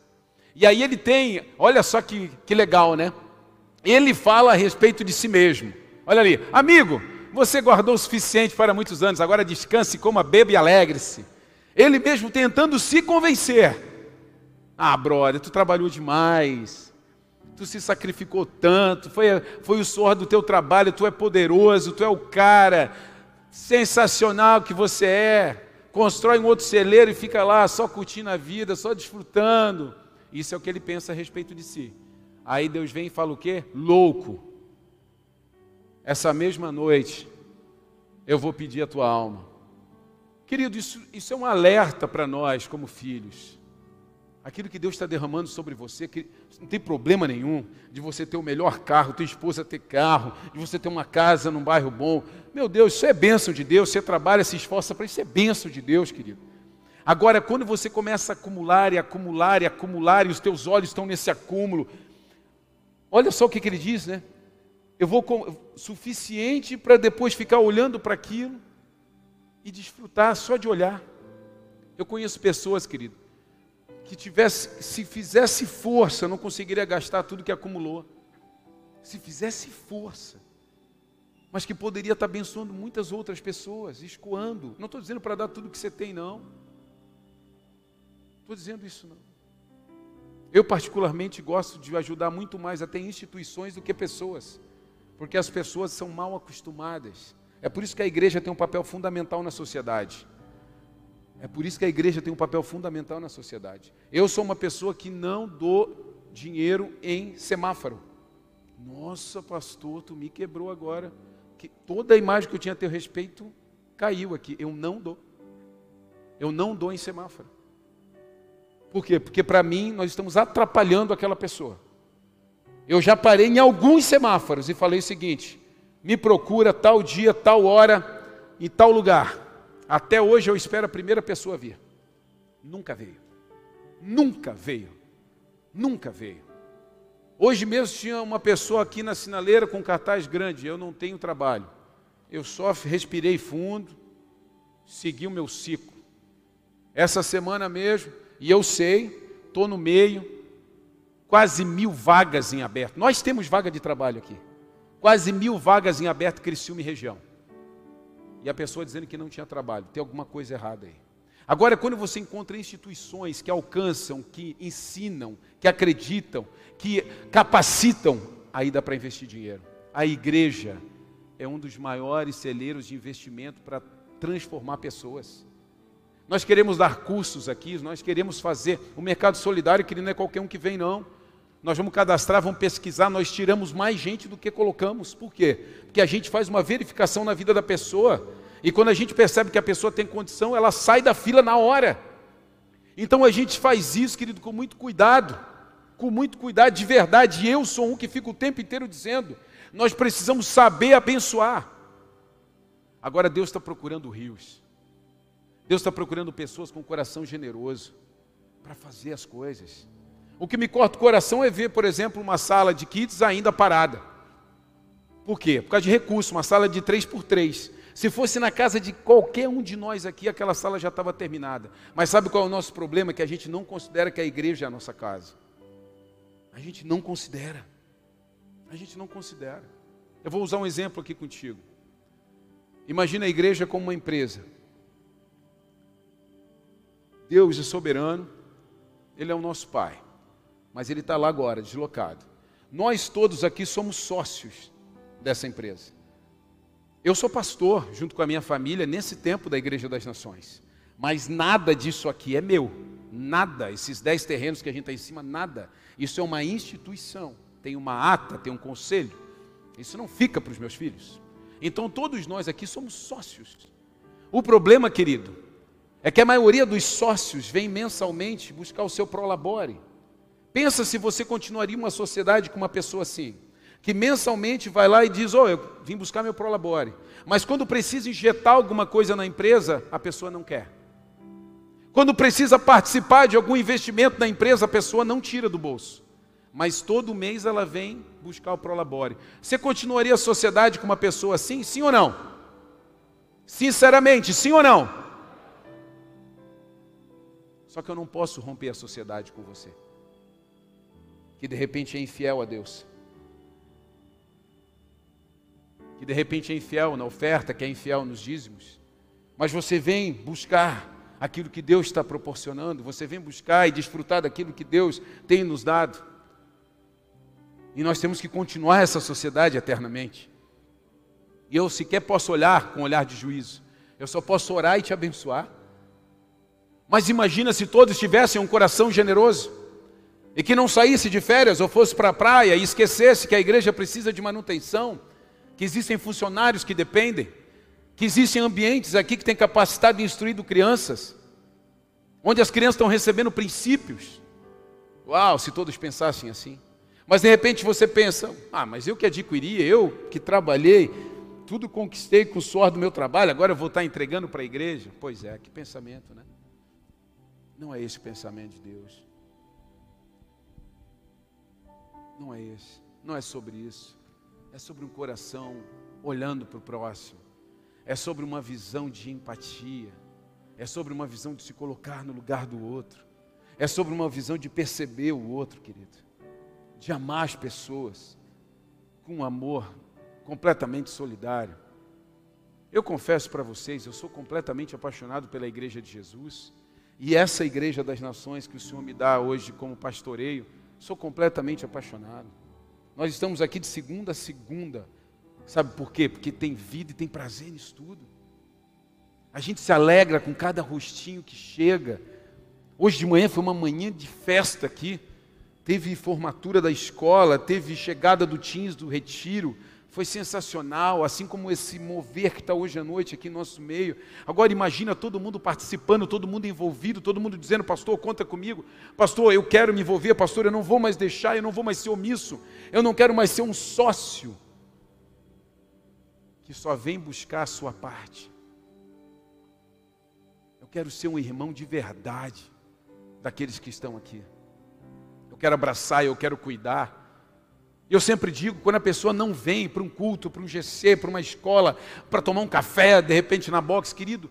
E aí ele tem, olha só que, que legal, né? Ele fala a respeito de si mesmo. Olha ali, amigo, você guardou o suficiente para muitos anos, agora descanse, coma, beba e alegre-se. Ele mesmo tentando se convencer. Ah, brother, tu trabalhou demais, tu se sacrificou tanto, foi, foi o suor do teu trabalho, tu é poderoso, tu é o cara. sensacional que você é, constrói um outro celeiro e fica lá só curtindo a vida, só desfrutando. Isso é o que ele pensa a respeito de si. Aí Deus vem e fala o quê? Louco. Essa mesma noite eu vou pedir a tua alma. Querido, isso, isso é um alerta para nós como filhos aquilo que Deus está derramando sobre você, que não tem problema nenhum de você ter o melhor carro, tua esposa ter carro, de você ter uma casa num bairro bom. Meu Deus, isso é bênção de Deus. Você trabalha, se esforça para isso, é bênção de Deus, querido. Agora, quando você começa a acumular e acumular e acumular, e os teus olhos estão nesse acúmulo, olha só o que, que ele diz, né? Eu vou com, suficiente para depois ficar olhando para aquilo e desfrutar só de olhar. Eu conheço pessoas, querido, que tivesse, se fizesse força, não conseguiria gastar tudo que acumulou. Se fizesse força, mas que poderia estar abençoando muitas outras pessoas, escoando. Não estou dizendo para dar tudo que você tem, não. Estou dizendo isso não. Eu particularmente gosto de ajudar muito mais até instituições do que pessoas, porque as pessoas são mal acostumadas. É por isso que a igreja tem um papel fundamental na sociedade. É por isso que a igreja tem um papel fundamental na sociedade. Eu sou uma pessoa que não dou dinheiro em semáforo. Nossa, pastor, tu me quebrou agora. Que toda a imagem que eu tinha a teu respeito caiu aqui. Eu não dou. Eu não dou em semáforo. Por quê? Porque para mim nós estamos atrapalhando aquela pessoa. Eu já parei em alguns semáforos e falei o seguinte: me procura tal dia, tal hora, em tal lugar. Até hoje eu espero a primeira pessoa vir. Nunca veio. Nunca veio. Nunca veio. Hoje mesmo tinha uma pessoa aqui na sinaleira com cartaz grande. Eu não tenho trabalho. Eu só respirei fundo, segui o meu ciclo. Essa semana mesmo, e eu sei, estou no meio, quase mil vagas em aberto. Nós temos vaga de trabalho aqui. Quase mil vagas em aberto, Criciúma e região e a pessoa dizendo que não tinha trabalho. Tem alguma coisa errada aí. Agora, quando você encontra instituições que alcançam, que ensinam, que acreditam, que capacitam, aí dá para investir dinheiro. A igreja é um dos maiores celeiros de investimento para transformar pessoas. Nós queremos dar cursos aqui, nós queremos fazer o mercado solidário, que não é qualquer um que vem, não. Nós vamos cadastrar, vamos pesquisar, nós tiramos mais gente do que colocamos. Por quê? Porque a gente faz uma verificação na vida da pessoa. E quando a gente percebe que a pessoa tem condição, ela sai da fila na hora. Então a gente faz isso, querido, com muito cuidado. Com muito cuidado, de verdade. E eu sou um que fica o tempo inteiro dizendo: nós precisamos saber abençoar. Agora Deus está procurando rios. Deus está procurando pessoas com coração generoso para fazer as coisas. O que me corta o coração é ver, por exemplo, uma sala de kids ainda parada. Por quê? Por causa de recurso, uma sala de 3 por 3 Se fosse na casa de qualquer um de nós aqui, aquela sala já estava terminada. Mas sabe qual é o nosso problema? Que a gente não considera que a igreja é a nossa casa. A gente não considera. A gente não considera. Eu vou usar um exemplo aqui contigo. Imagina a igreja como uma empresa. Deus é soberano, Ele é o nosso Pai mas ele está lá agora, deslocado. Nós todos aqui somos sócios dessa empresa. Eu sou pastor, junto com a minha família, nesse tempo da Igreja das Nações. Mas nada disso aqui é meu. Nada. Esses dez terrenos que a gente está em cima, nada. Isso é uma instituição. Tem uma ata, tem um conselho. Isso não fica para os meus filhos. Então todos nós aqui somos sócios. O problema, querido, é que a maioria dos sócios vem mensalmente buscar o seu prolabore. Pensa se você continuaria uma sociedade com uma pessoa assim, que mensalmente vai lá e diz: "Oh, eu vim buscar meu prolabore". Mas quando precisa injetar alguma coisa na empresa, a pessoa não quer. Quando precisa participar de algum investimento na empresa, a pessoa não tira do bolso. Mas todo mês ela vem buscar o prolabore. Você continuaria a sociedade com uma pessoa assim? Sim ou não? Sinceramente, sim ou não? Só que eu não posso romper a sociedade com você que de repente é infiel a Deus, que de repente é infiel na oferta, que é infiel nos dízimos, mas você vem buscar aquilo que Deus está proporcionando, você vem buscar e desfrutar daquilo que Deus tem nos dado. E nós temos que continuar essa sociedade eternamente. E eu sequer posso olhar com olhar de juízo. Eu só posso orar e te abençoar. Mas imagina se todos tivessem um coração generoso e que não saísse de férias ou fosse para a praia e esquecesse que a igreja precisa de manutenção, que existem funcionários que dependem, que existem ambientes aqui que têm capacidade de instruir crianças, onde as crianças estão recebendo princípios. Uau, se todos pensassem assim. Mas de repente você pensa: ah, mas eu que adquiri, eu que trabalhei, tudo conquistei com o suor do meu trabalho, agora eu vou estar entregando para a igreja? Pois é, que pensamento, né? Não é esse o pensamento de Deus. Não é esse. Não é sobre isso. É sobre um coração olhando para o próximo. É sobre uma visão de empatia. É sobre uma visão de se colocar no lugar do outro. É sobre uma visão de perceber o outro, querido. De amar as pessoas com um amor completamente solidário. Eu confesso para vocês, eu sou completamente apaixonado pela Igreja de Jesus. E essa Igreja das Nações que o Senhor me dá hoje como pastoreio, sou completamente apaixonado. Nós estamos aqui de segunda a segunda. Sabe por quê? Porque tem vida e tem prazer nisso tudo. A gente se alegra com cada rostinho que chega. Hoje de manhã foi uma manhã de festa aqui. Teve formatura da escola, teve chegada do Teams do Retiro, foi sensacional, assim como esse mover que está hoje à noite aqui no nosso meio. Agora imagina todo mundo participando, todo mundo envolvido, todo mundo dizendo, pastor, conta comigo. Pastor, eu quero me envolver, pastor, eu não vou mais deixar, eu não vou mais ser omisso, eu não quero mais ser um sócio que só vem buscar a sua parte. Eu quero ser um irmão de verdade daqueles que estão aqui. Eu quero abraçar, eu quero cuidar. Eu sempre digo, quando a pessoa não vem para um culto, para um GC, para uma escola, para tomar um café, de repente na box, querido,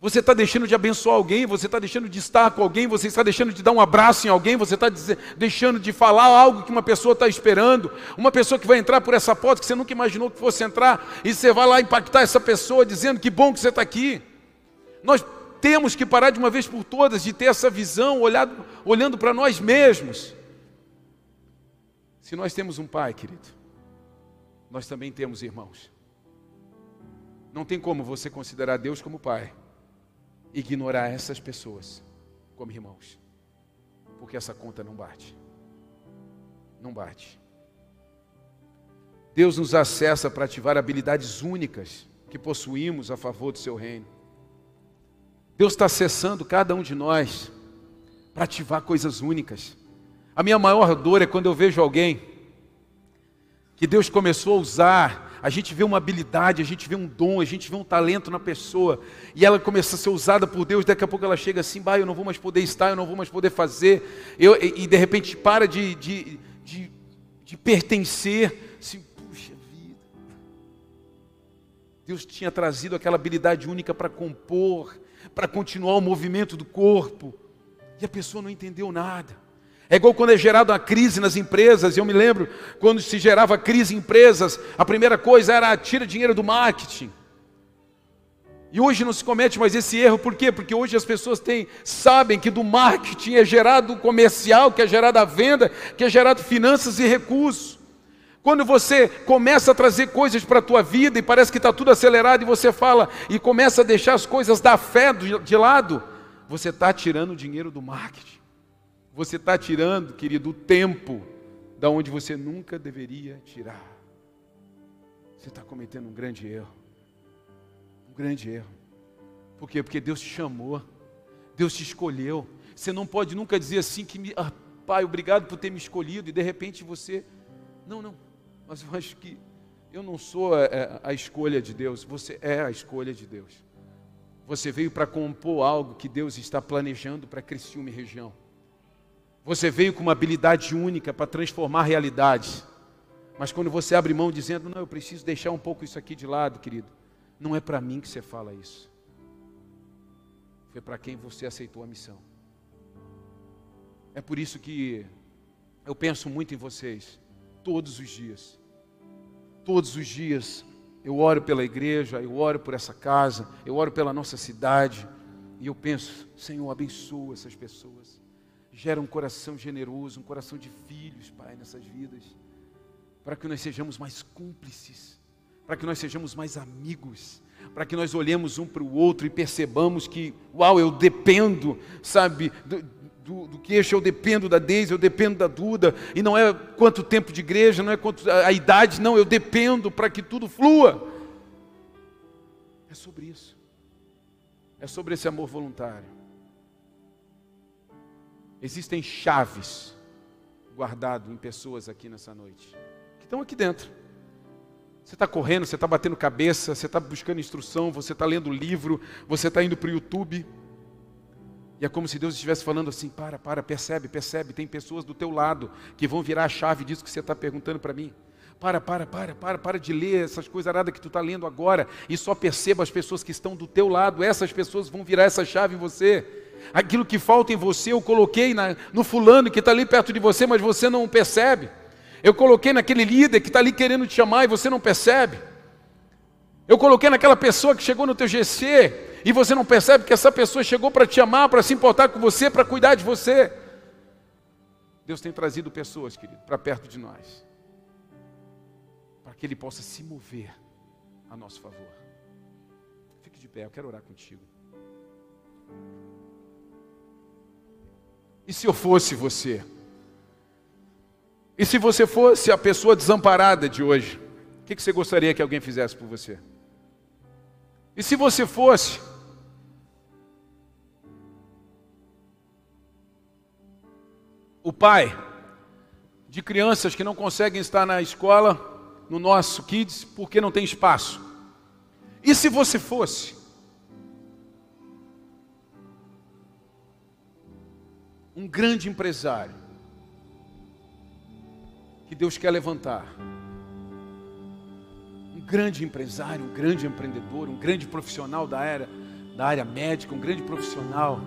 você está deixando de abençoar alguém, você está deixando de estar com alguém, você está deixando de dar um abraço em alguém, você está deixando de falar algo que uma pessoa está esperando, uma pessoa que vai entrar por essa porta que você nunca imaginou que fosse entrar, e você vai lá impactar essa pessoa dizendo que bom que você está aqui. Nós temos que parar de uma vez por todas de ter essa visão, olhado, olhando para nós mesmos. Se nós temos um pai, querido, nós também temos irmãos. Não tem como você considerar Deus como pai, ignorar essas pessoas como irmãos, porque essa conta não bate. Não bate. Deus nos acessa para ativar habilidades únicas que possuímos a favor do seu reino. Deus está acessando cada um de nós para ativar coisas únicas. A minha maior dor é quando eu vejo alguém que Deus começou a usar, a gente vê uma habilidade, a gente vê um dom, a gente vê um talento na pessoa, e ela começa a ser usada por Deus, daqui a pouco ela chega assim, bah, eu não vou mais poder estar, eu não vou mais poder fazer, eu, e, e de repente para de, de, de, de pertencer, assim, puxa vida. Deus tinha trazido aquela habilidade única para compor, para continuar o movimento do corpo, e a pessoa não entendeu nada. É igual quando é gerada uma crise nas empresas. Eu me lembro quando se gerava crise em empresas, a primeira coisa era tira dinheiro do marketing. E hoje não se comete mais esse erro, por quê? Porque hoje as pessoas têm, sabem que do marketing é gerado comercial, que é gerado a venda, que é gerado finanças e recursos. Quando você começa a trazer coisas para a tua vida e parece que está tudo acelerado e você fala e começa a deixar as coisas da fé de lado, você está tirando o dinheiro do marketing. Você está tirando, querido, o tempo da onde você nunca deveria tirar. Você está cometendo um grande erro. Um grande erro. Por quê? Porque Deus te chamou. Deus te escolheu. Você não pode nunca dizer assim que me, ah, pai, obrigado por ter me escolhido e de repente você, não, não. Mas eu acho que eu não sou a, é, é, a escolha de Deus. Você é a escolha de Deus. Você veio para compor algo que Deus está planejando para Criciúma e região. Você veio com uma habilidade única para transformar realidades. Mas quando você abre mão dizendo, não, eu preciso deixar um pouco isso aqui de lado, querido, não é para mim que você fala isso. Foi para quem você aceitou a missão. É por isso que eu penso muito em vocês, todos os dias. Todos os dias eu oro pela igreja, eu oro por essa casa, eu oro pela nossa cidade, e eu penso, Senhor, abençoa essas pessoas. Gera um coração generoso, um coração de filhos, Pai, nessas vidas, para que nós sejamos mais cúmplices, para que nós sejamos mais amigos, para que nós olhemos um para o outro e percebamos que, uau, eu dependo, sabe, do, do, do queixo, eu dependo da Deise, eu dependo da Duda, e não é quanto tempo de igreja, não é quanto a, a idade, não, eu dependo para que tudo flua. É sobre isso, é sobre esse amor voluntário. Existem chaves guardadas em pessoas aqui nessa noite, que estão aqui dentro. Você está correndo, você está batendo cabeça, você está buscando instrução, você está lendo livro, você está indo para o YouTube. E é como se Deus estivesse falando assim: para, para, percebe, percebe, tem pessoas do teu lado que vão virar a chave disso que você está perguntando para mim. Para, para, para, para, para de ler essas coisas aradas que tu está lendo agora e só perceba as pessoas que estão do teu lado. Essas pessoas vão virar essa chave em você. Aquilo que falta em você eu coloquei na, no fulano que está ali perto de você, mas você não percebe. Eu coloquei naquele líder que está ali querendo te chamar e você não percebe. Eu coloquei naquela pessoa que chegou no teu GC e você não percebe que essa pessoa chegou para te amar, para se importar com você, para cuidar de você. Deus tem trazido pessoas, querido, para perto de nós, para que Ele possa se mover a nosso favor. Fique de pé, eu quero orar contigo. E se eu fosse você? E se você fosse a pessoa desamparada de hoje, o que, você gostaria que alguém fizesse por você? E se você fosse o pai de crianças que não conseguem estar na escola, no nosso kids, porque não tem espaço? E se você fosse um grande empresário que Deus quer levantar. Um grande empresário, um grande empreendedor, um grande profissional da área, da área médica, um grande profissional,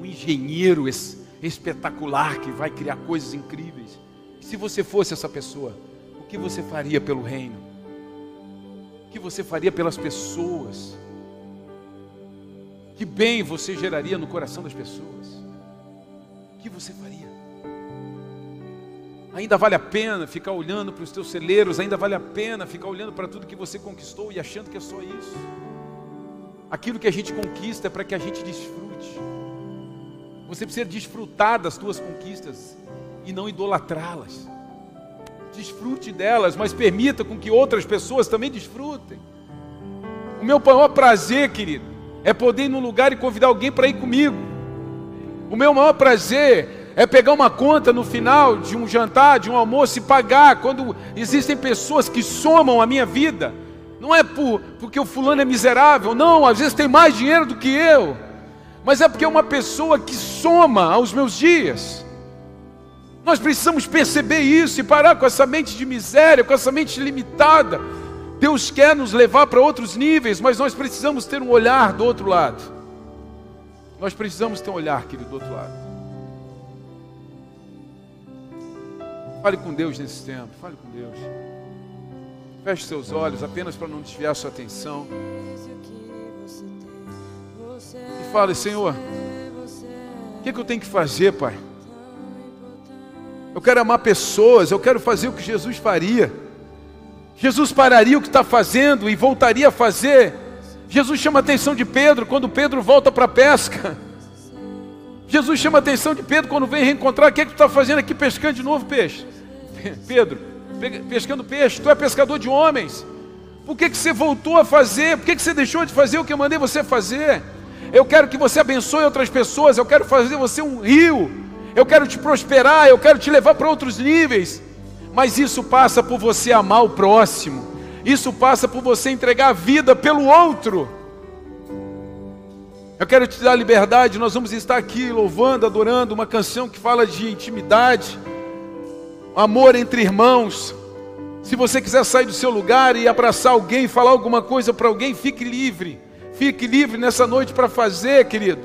um engenheiro es, espetacular que vai criar coisas incríveis. Se você fosse essa pessoa, o que você faria pelo reino? O que você faria pelas pessoas? Que bem você geraria no coração das pessoas? Que você faria? Ainda vale a pena ficar olhando para os teus celeiros, ainda vale a pena ficar olhando para tudo que você conquistou e achando que é só isso. Aquilo que a gente conquista é para que a gente desfrute. Você precisa desfrutar das tuas conquistas e não idolatrá-las. Desfrute delas, mas permita com que outras pessoas também desfrutem. O meu maior prazer, querido, é poder ir num lugar e convidar alguém para ir comigo. O meu maior prazer é pegar uma conta no final de um jantar, de um almoço e pagar, quando existem pessoas que somam a minha vida. Não é por, porque o fulano é miserável, não, às vezes tem mais dinheiro do que eu, mas é porque é uma pessoa que soma aos meus dias. Nós precisamos perceber isso e parar com essa mente de miséria, com essa mente limitada. Deus quer nos levar para outros níveis, mas nós precisamos ter um olhar do outro lado. Nós precisamos ter um olhar, querido, do outro lado. Fale com Deus nesse tempo, fale com Deus. Feche seus olhos apenas para não desviar sua atenção. E fale, Senhor, o que, é que eu tenho que fazer, Pai? Eu quero amar pessoas, eu quero fazer o que Jesus faria. Jesus pararia o que está fazendo e voltaria a fazer. Jesus chama a atenção de Pedro quando Pedro volta para a pesca. Jesus chama a atenção de Pedro quando vem reencontrar. O que, é que tu está fazendo aqui pescando de novo peixe? <laughs> Pedro, pescando peixe, tu é pescador de homens. Por que, que você voltou a fazer? Por que, que você deixou de fazer o que eu mandei você fazer? Eu quero que você abençoe outras pessoas, eu quero fazer você um rio, eu quero te prosperar, eu quero te levar para outros níveis. Mas isso passa por você amar o próximo, isso passa por você entregar a vida pelo outro. Eu quero te dar liberdade. Nós vamos estar aqui louvando, adorando uma canção que fala de intimidade, amor entre irmãos. Se você quiser sair do seu lugar e abraçar alguém, falar alguma coisa para alguém, fique livre. Fique livre nessa noite para fazer, querido.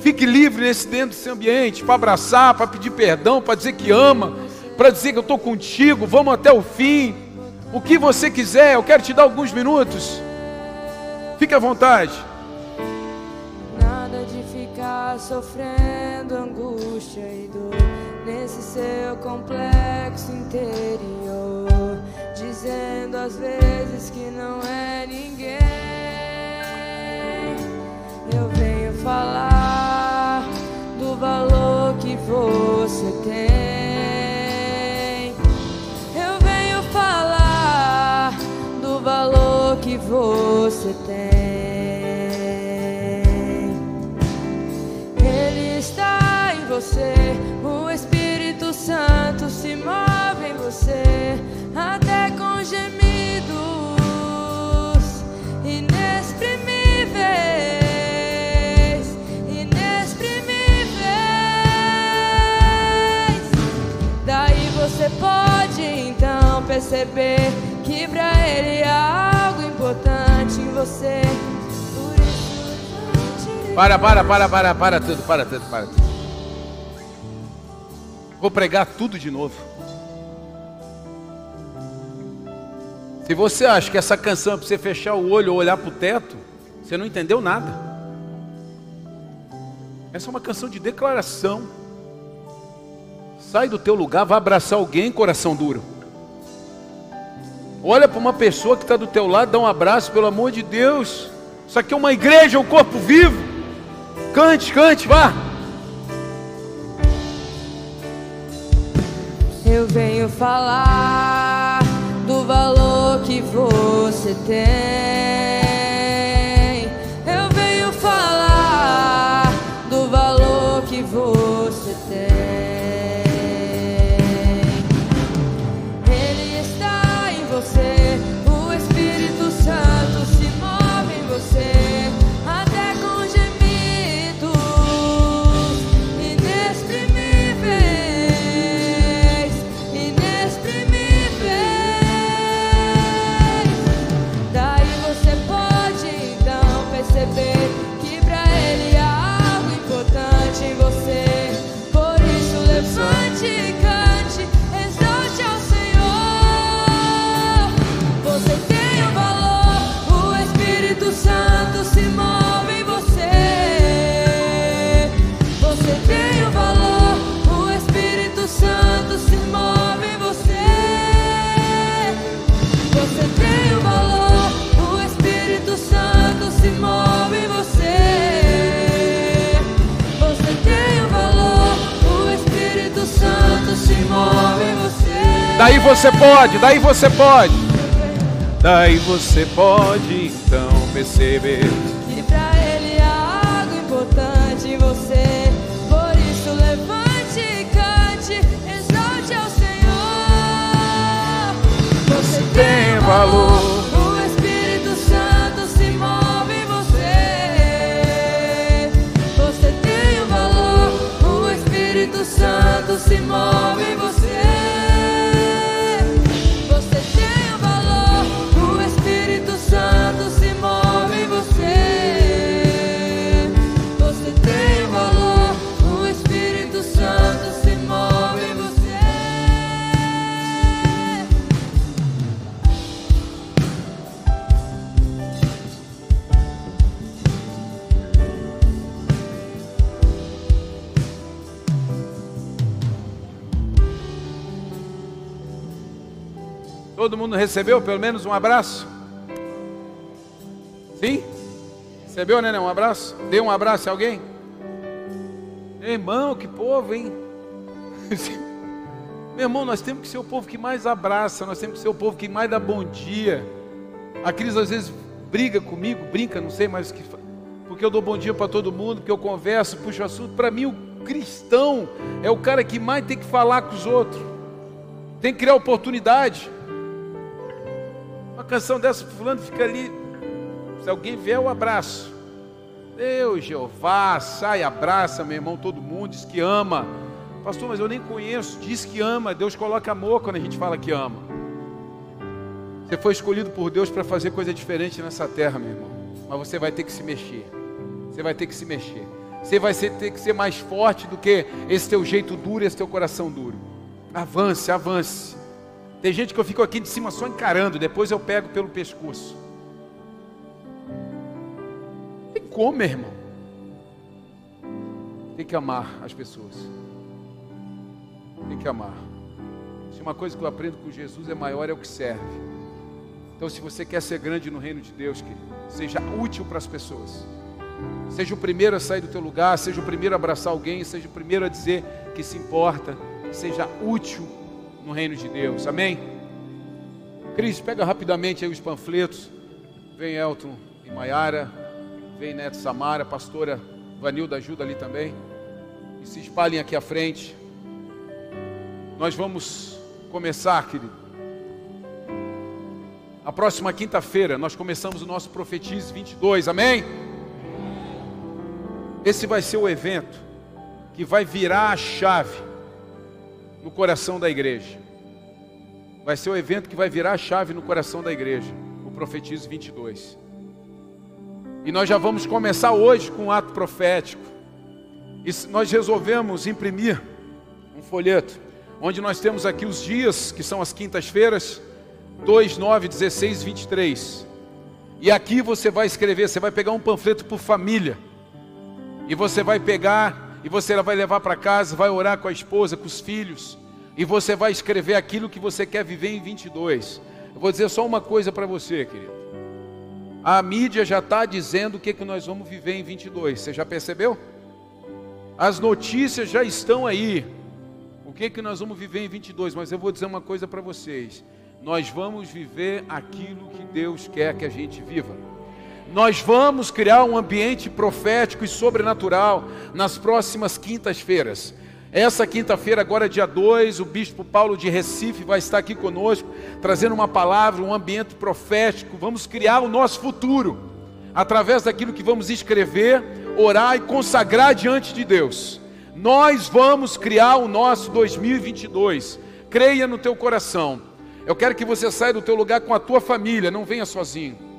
Fique livre nesse dentro desse ambiente para abraçar, para pedir perdão, para dizer que ama, para dizer que eu estou contigo. Vamos até o fim. O que você quiser, eu quero te dar alguns minutos. Fique à vontade sofrendo angústia e dor nesse seu complexo interior. Diz dizendo às vezes que não é ninguém. Eu venho falar do valor que você tem. Que você tem. Ele está em você, o Espírito Santo se move em você, até com gemidos inexprimíveis, você pode então perceber que pra Ele há importante você. Para, para, para, para, para tudo, para tudo, para tudo. Vou pregar tudo de novo. Se você acha que essa canção é para você fechar o olho ou olhar para o teto, você não entendeu nada. Essa é uma canção de declaração. Sai do teu lugar, vai abraçar alguém, coração duro. Olha para uma pessoa que está do teu lado, dá um abraço, pelo amor de Deus. Isso aqui é uma igreja, um corpo vivo. Cante, cante, vá. Eu venho falar do valor que você tem. Daí você pode, daí você pode. Daí você pode então perceber. Que pra ele há algo importante em você. Por isso levante e cante, exalte ao Senhor. Você tem valor. O Espírito Santo se move recebeu pelo menos um abraço? Sim? Recebeu, né? Um abraço? Deu um abraço a alguém? Irmão, que povo, hein? <laughs> Meu irmão, nós temos que ser o povo que mais abraça, nós temos que ser o povo que mais dá bom dia. A Cris às vezes briga comigo, brinca, não sei mais o que. Porque eu dou bom dia para todo mundo, porque eu converso, puxo assunto. Para mim, o cristão é o cara que mais tem que falar com os outros, tem que criar oportunidade. Canção dessa, fulano fica ali. Se alguém vier, eu abraço. Deus, Jeová, sai, abraça, meu irmão, todo mundo, diz que ama. Pastor, mas eu nem conheço, diz que ama. Deus coloca amor quando a gente fala que ama. Você foi escolhido por Deus para fazer coisa diferente nessa terra, meu irmão. Mas você vai ter que se mexer. Você vai ter que se mexer. Você vai ter que ser mais forte do que esse teu jeito duro, esse teu coração duro. Avance, avance. Tem gente que eu fico aqui de cima só encarando, depois eu pego pelo pescoço. Tem como, irmão? Tem que amar as pessoas. Tem que amar. Se uma coisa que eu aprendo com Jesus é maior é o que serve. Então, se você quer ser grande no reino de Deus, querido, seja útil para as pessoas. Seja o primeiro a sair do teu lugar, seja o primeiro a abraçar alguém, seja o primeiro a dizer que se importa, seja útil no reino de Deus. Amém? Cris, pega rapidamente aí os panfletos. Vem Elton e Maiara, vem Neto Samara, pastora Vanilda ajuda ali também. E se espalhem aqui à frente. Nós vamos começar, querido. A próxima quinta-feira nós começamos o nosso Profetize 22, amém? Esse vai ser o evento que vai virar a chave no coração da igreja. Vai ser o evento que vai virar a chave no coração da igreja, o Profetize 22. E nós já vamos começar hoje com um ato profético. E nós resolvemos imprimir um folheto, onde nós temos aqui os dias, que são as quintas-feiras, 2, 9, 16 e 23. E aqui você vai escrever, você vai pegar um panfleto por família. E você vai pegar e você vai levar para casa, vai orar com a esposa, com os filhos. E você vai escrever aquilo que você quer viver em 22. Eu vou dizer só uma coisa para você, querido. A mídia já está dizendo o que, que nós vamos viver em 22. Você já percebeu? As notícias já estão aí. O que, que nós vamos viver em 22? Mas eu vou dizer uma coisa para vocês. Nós vamos viver aquilo que Deus quer que a gente viva. Nós vamos criar um ambiente profético e sobrenatural nas próximas quintas-feiras. Essa quinta-feira, agora dia 2, o bispo Paulo de Recife vai estar aqui conosco, trazendo uma palavra, um ambiente profético. Vamos criar o nosso futuro através daquilo que vamos escrever, orar e consagrar diante de Deus. Nós vamos criar o nosso 2022. Creia no teu coração. Eu quero que você saia do teu lugar com a tua família, não venha sozinho.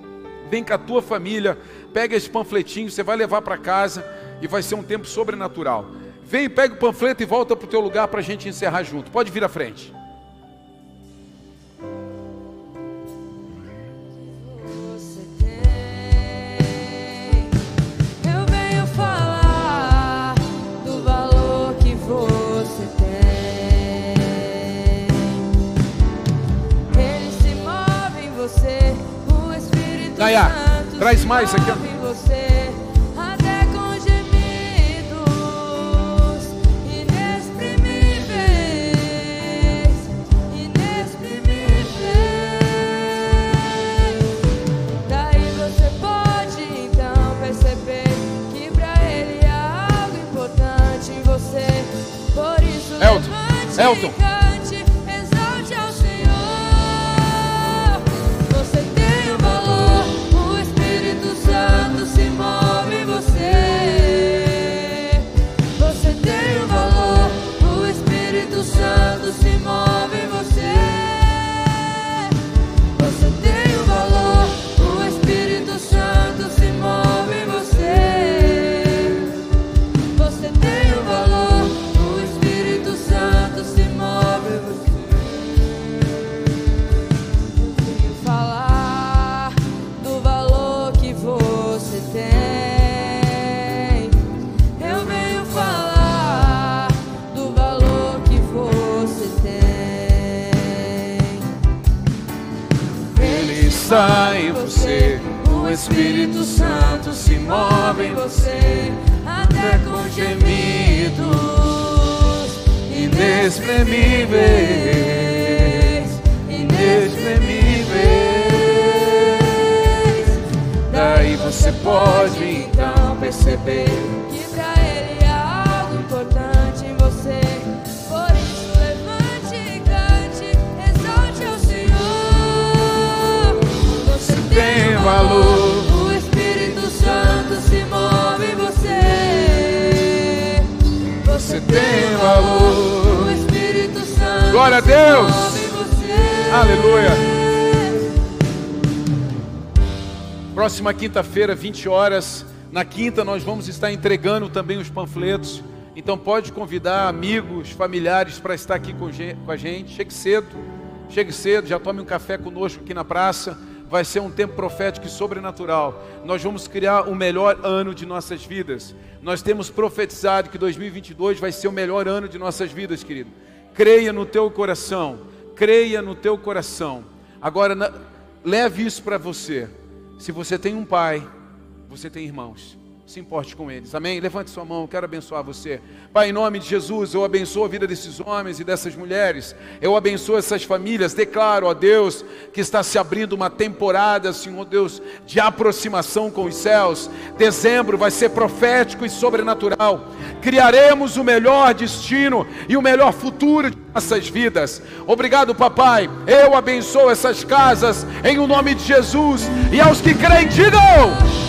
Vem com a tua família, pega esse panfletinho, você vai levar para casa e vai ser um tempo sobrenatural. Vem, pega o panfleto e volta para o teu lugar para a gente encerrar junto. Pode vir à frente. Em você. Por isso Elton, Elton. Próxima quinta-feira, 20 horas. Na quinta, nós vamos estar entregando também os panfletos. Então, pode convidar amigos, familiares para estar aqui com a gente. Chegue cedo, chegue cedo, já tome um café conosco aqui na praça. Vai ser um tempo profético e sobrenatural. Nós vamos criar o melhor ano de nossas vidas. Nós temos profetizado que 2022 vai ser o melhor ano de nossas vidas, querido. Creia no teu coração. Creia no teu coração. Agora, leve isso para você. Se você tem um pai, você tem irmãos se importe com eles. Amém? Levante sua mão, quero abençoar você. Pai, em nome de Jesus, eu abençoo a vida desses homens e dessas mulheres. Eu abençoo essas famílias. Declaro, ó Deus, que está se abrindo uma temporada, Senhor Deus, de aproximação com os céus. Dezembro vai ser profético e sobrenatural. Criaremos o melhor destino e o melhor futuro de nossas vidas. Obrigado, papai. Eu abençoo essas casas em o nome de Jesus. E aos que creem, digam.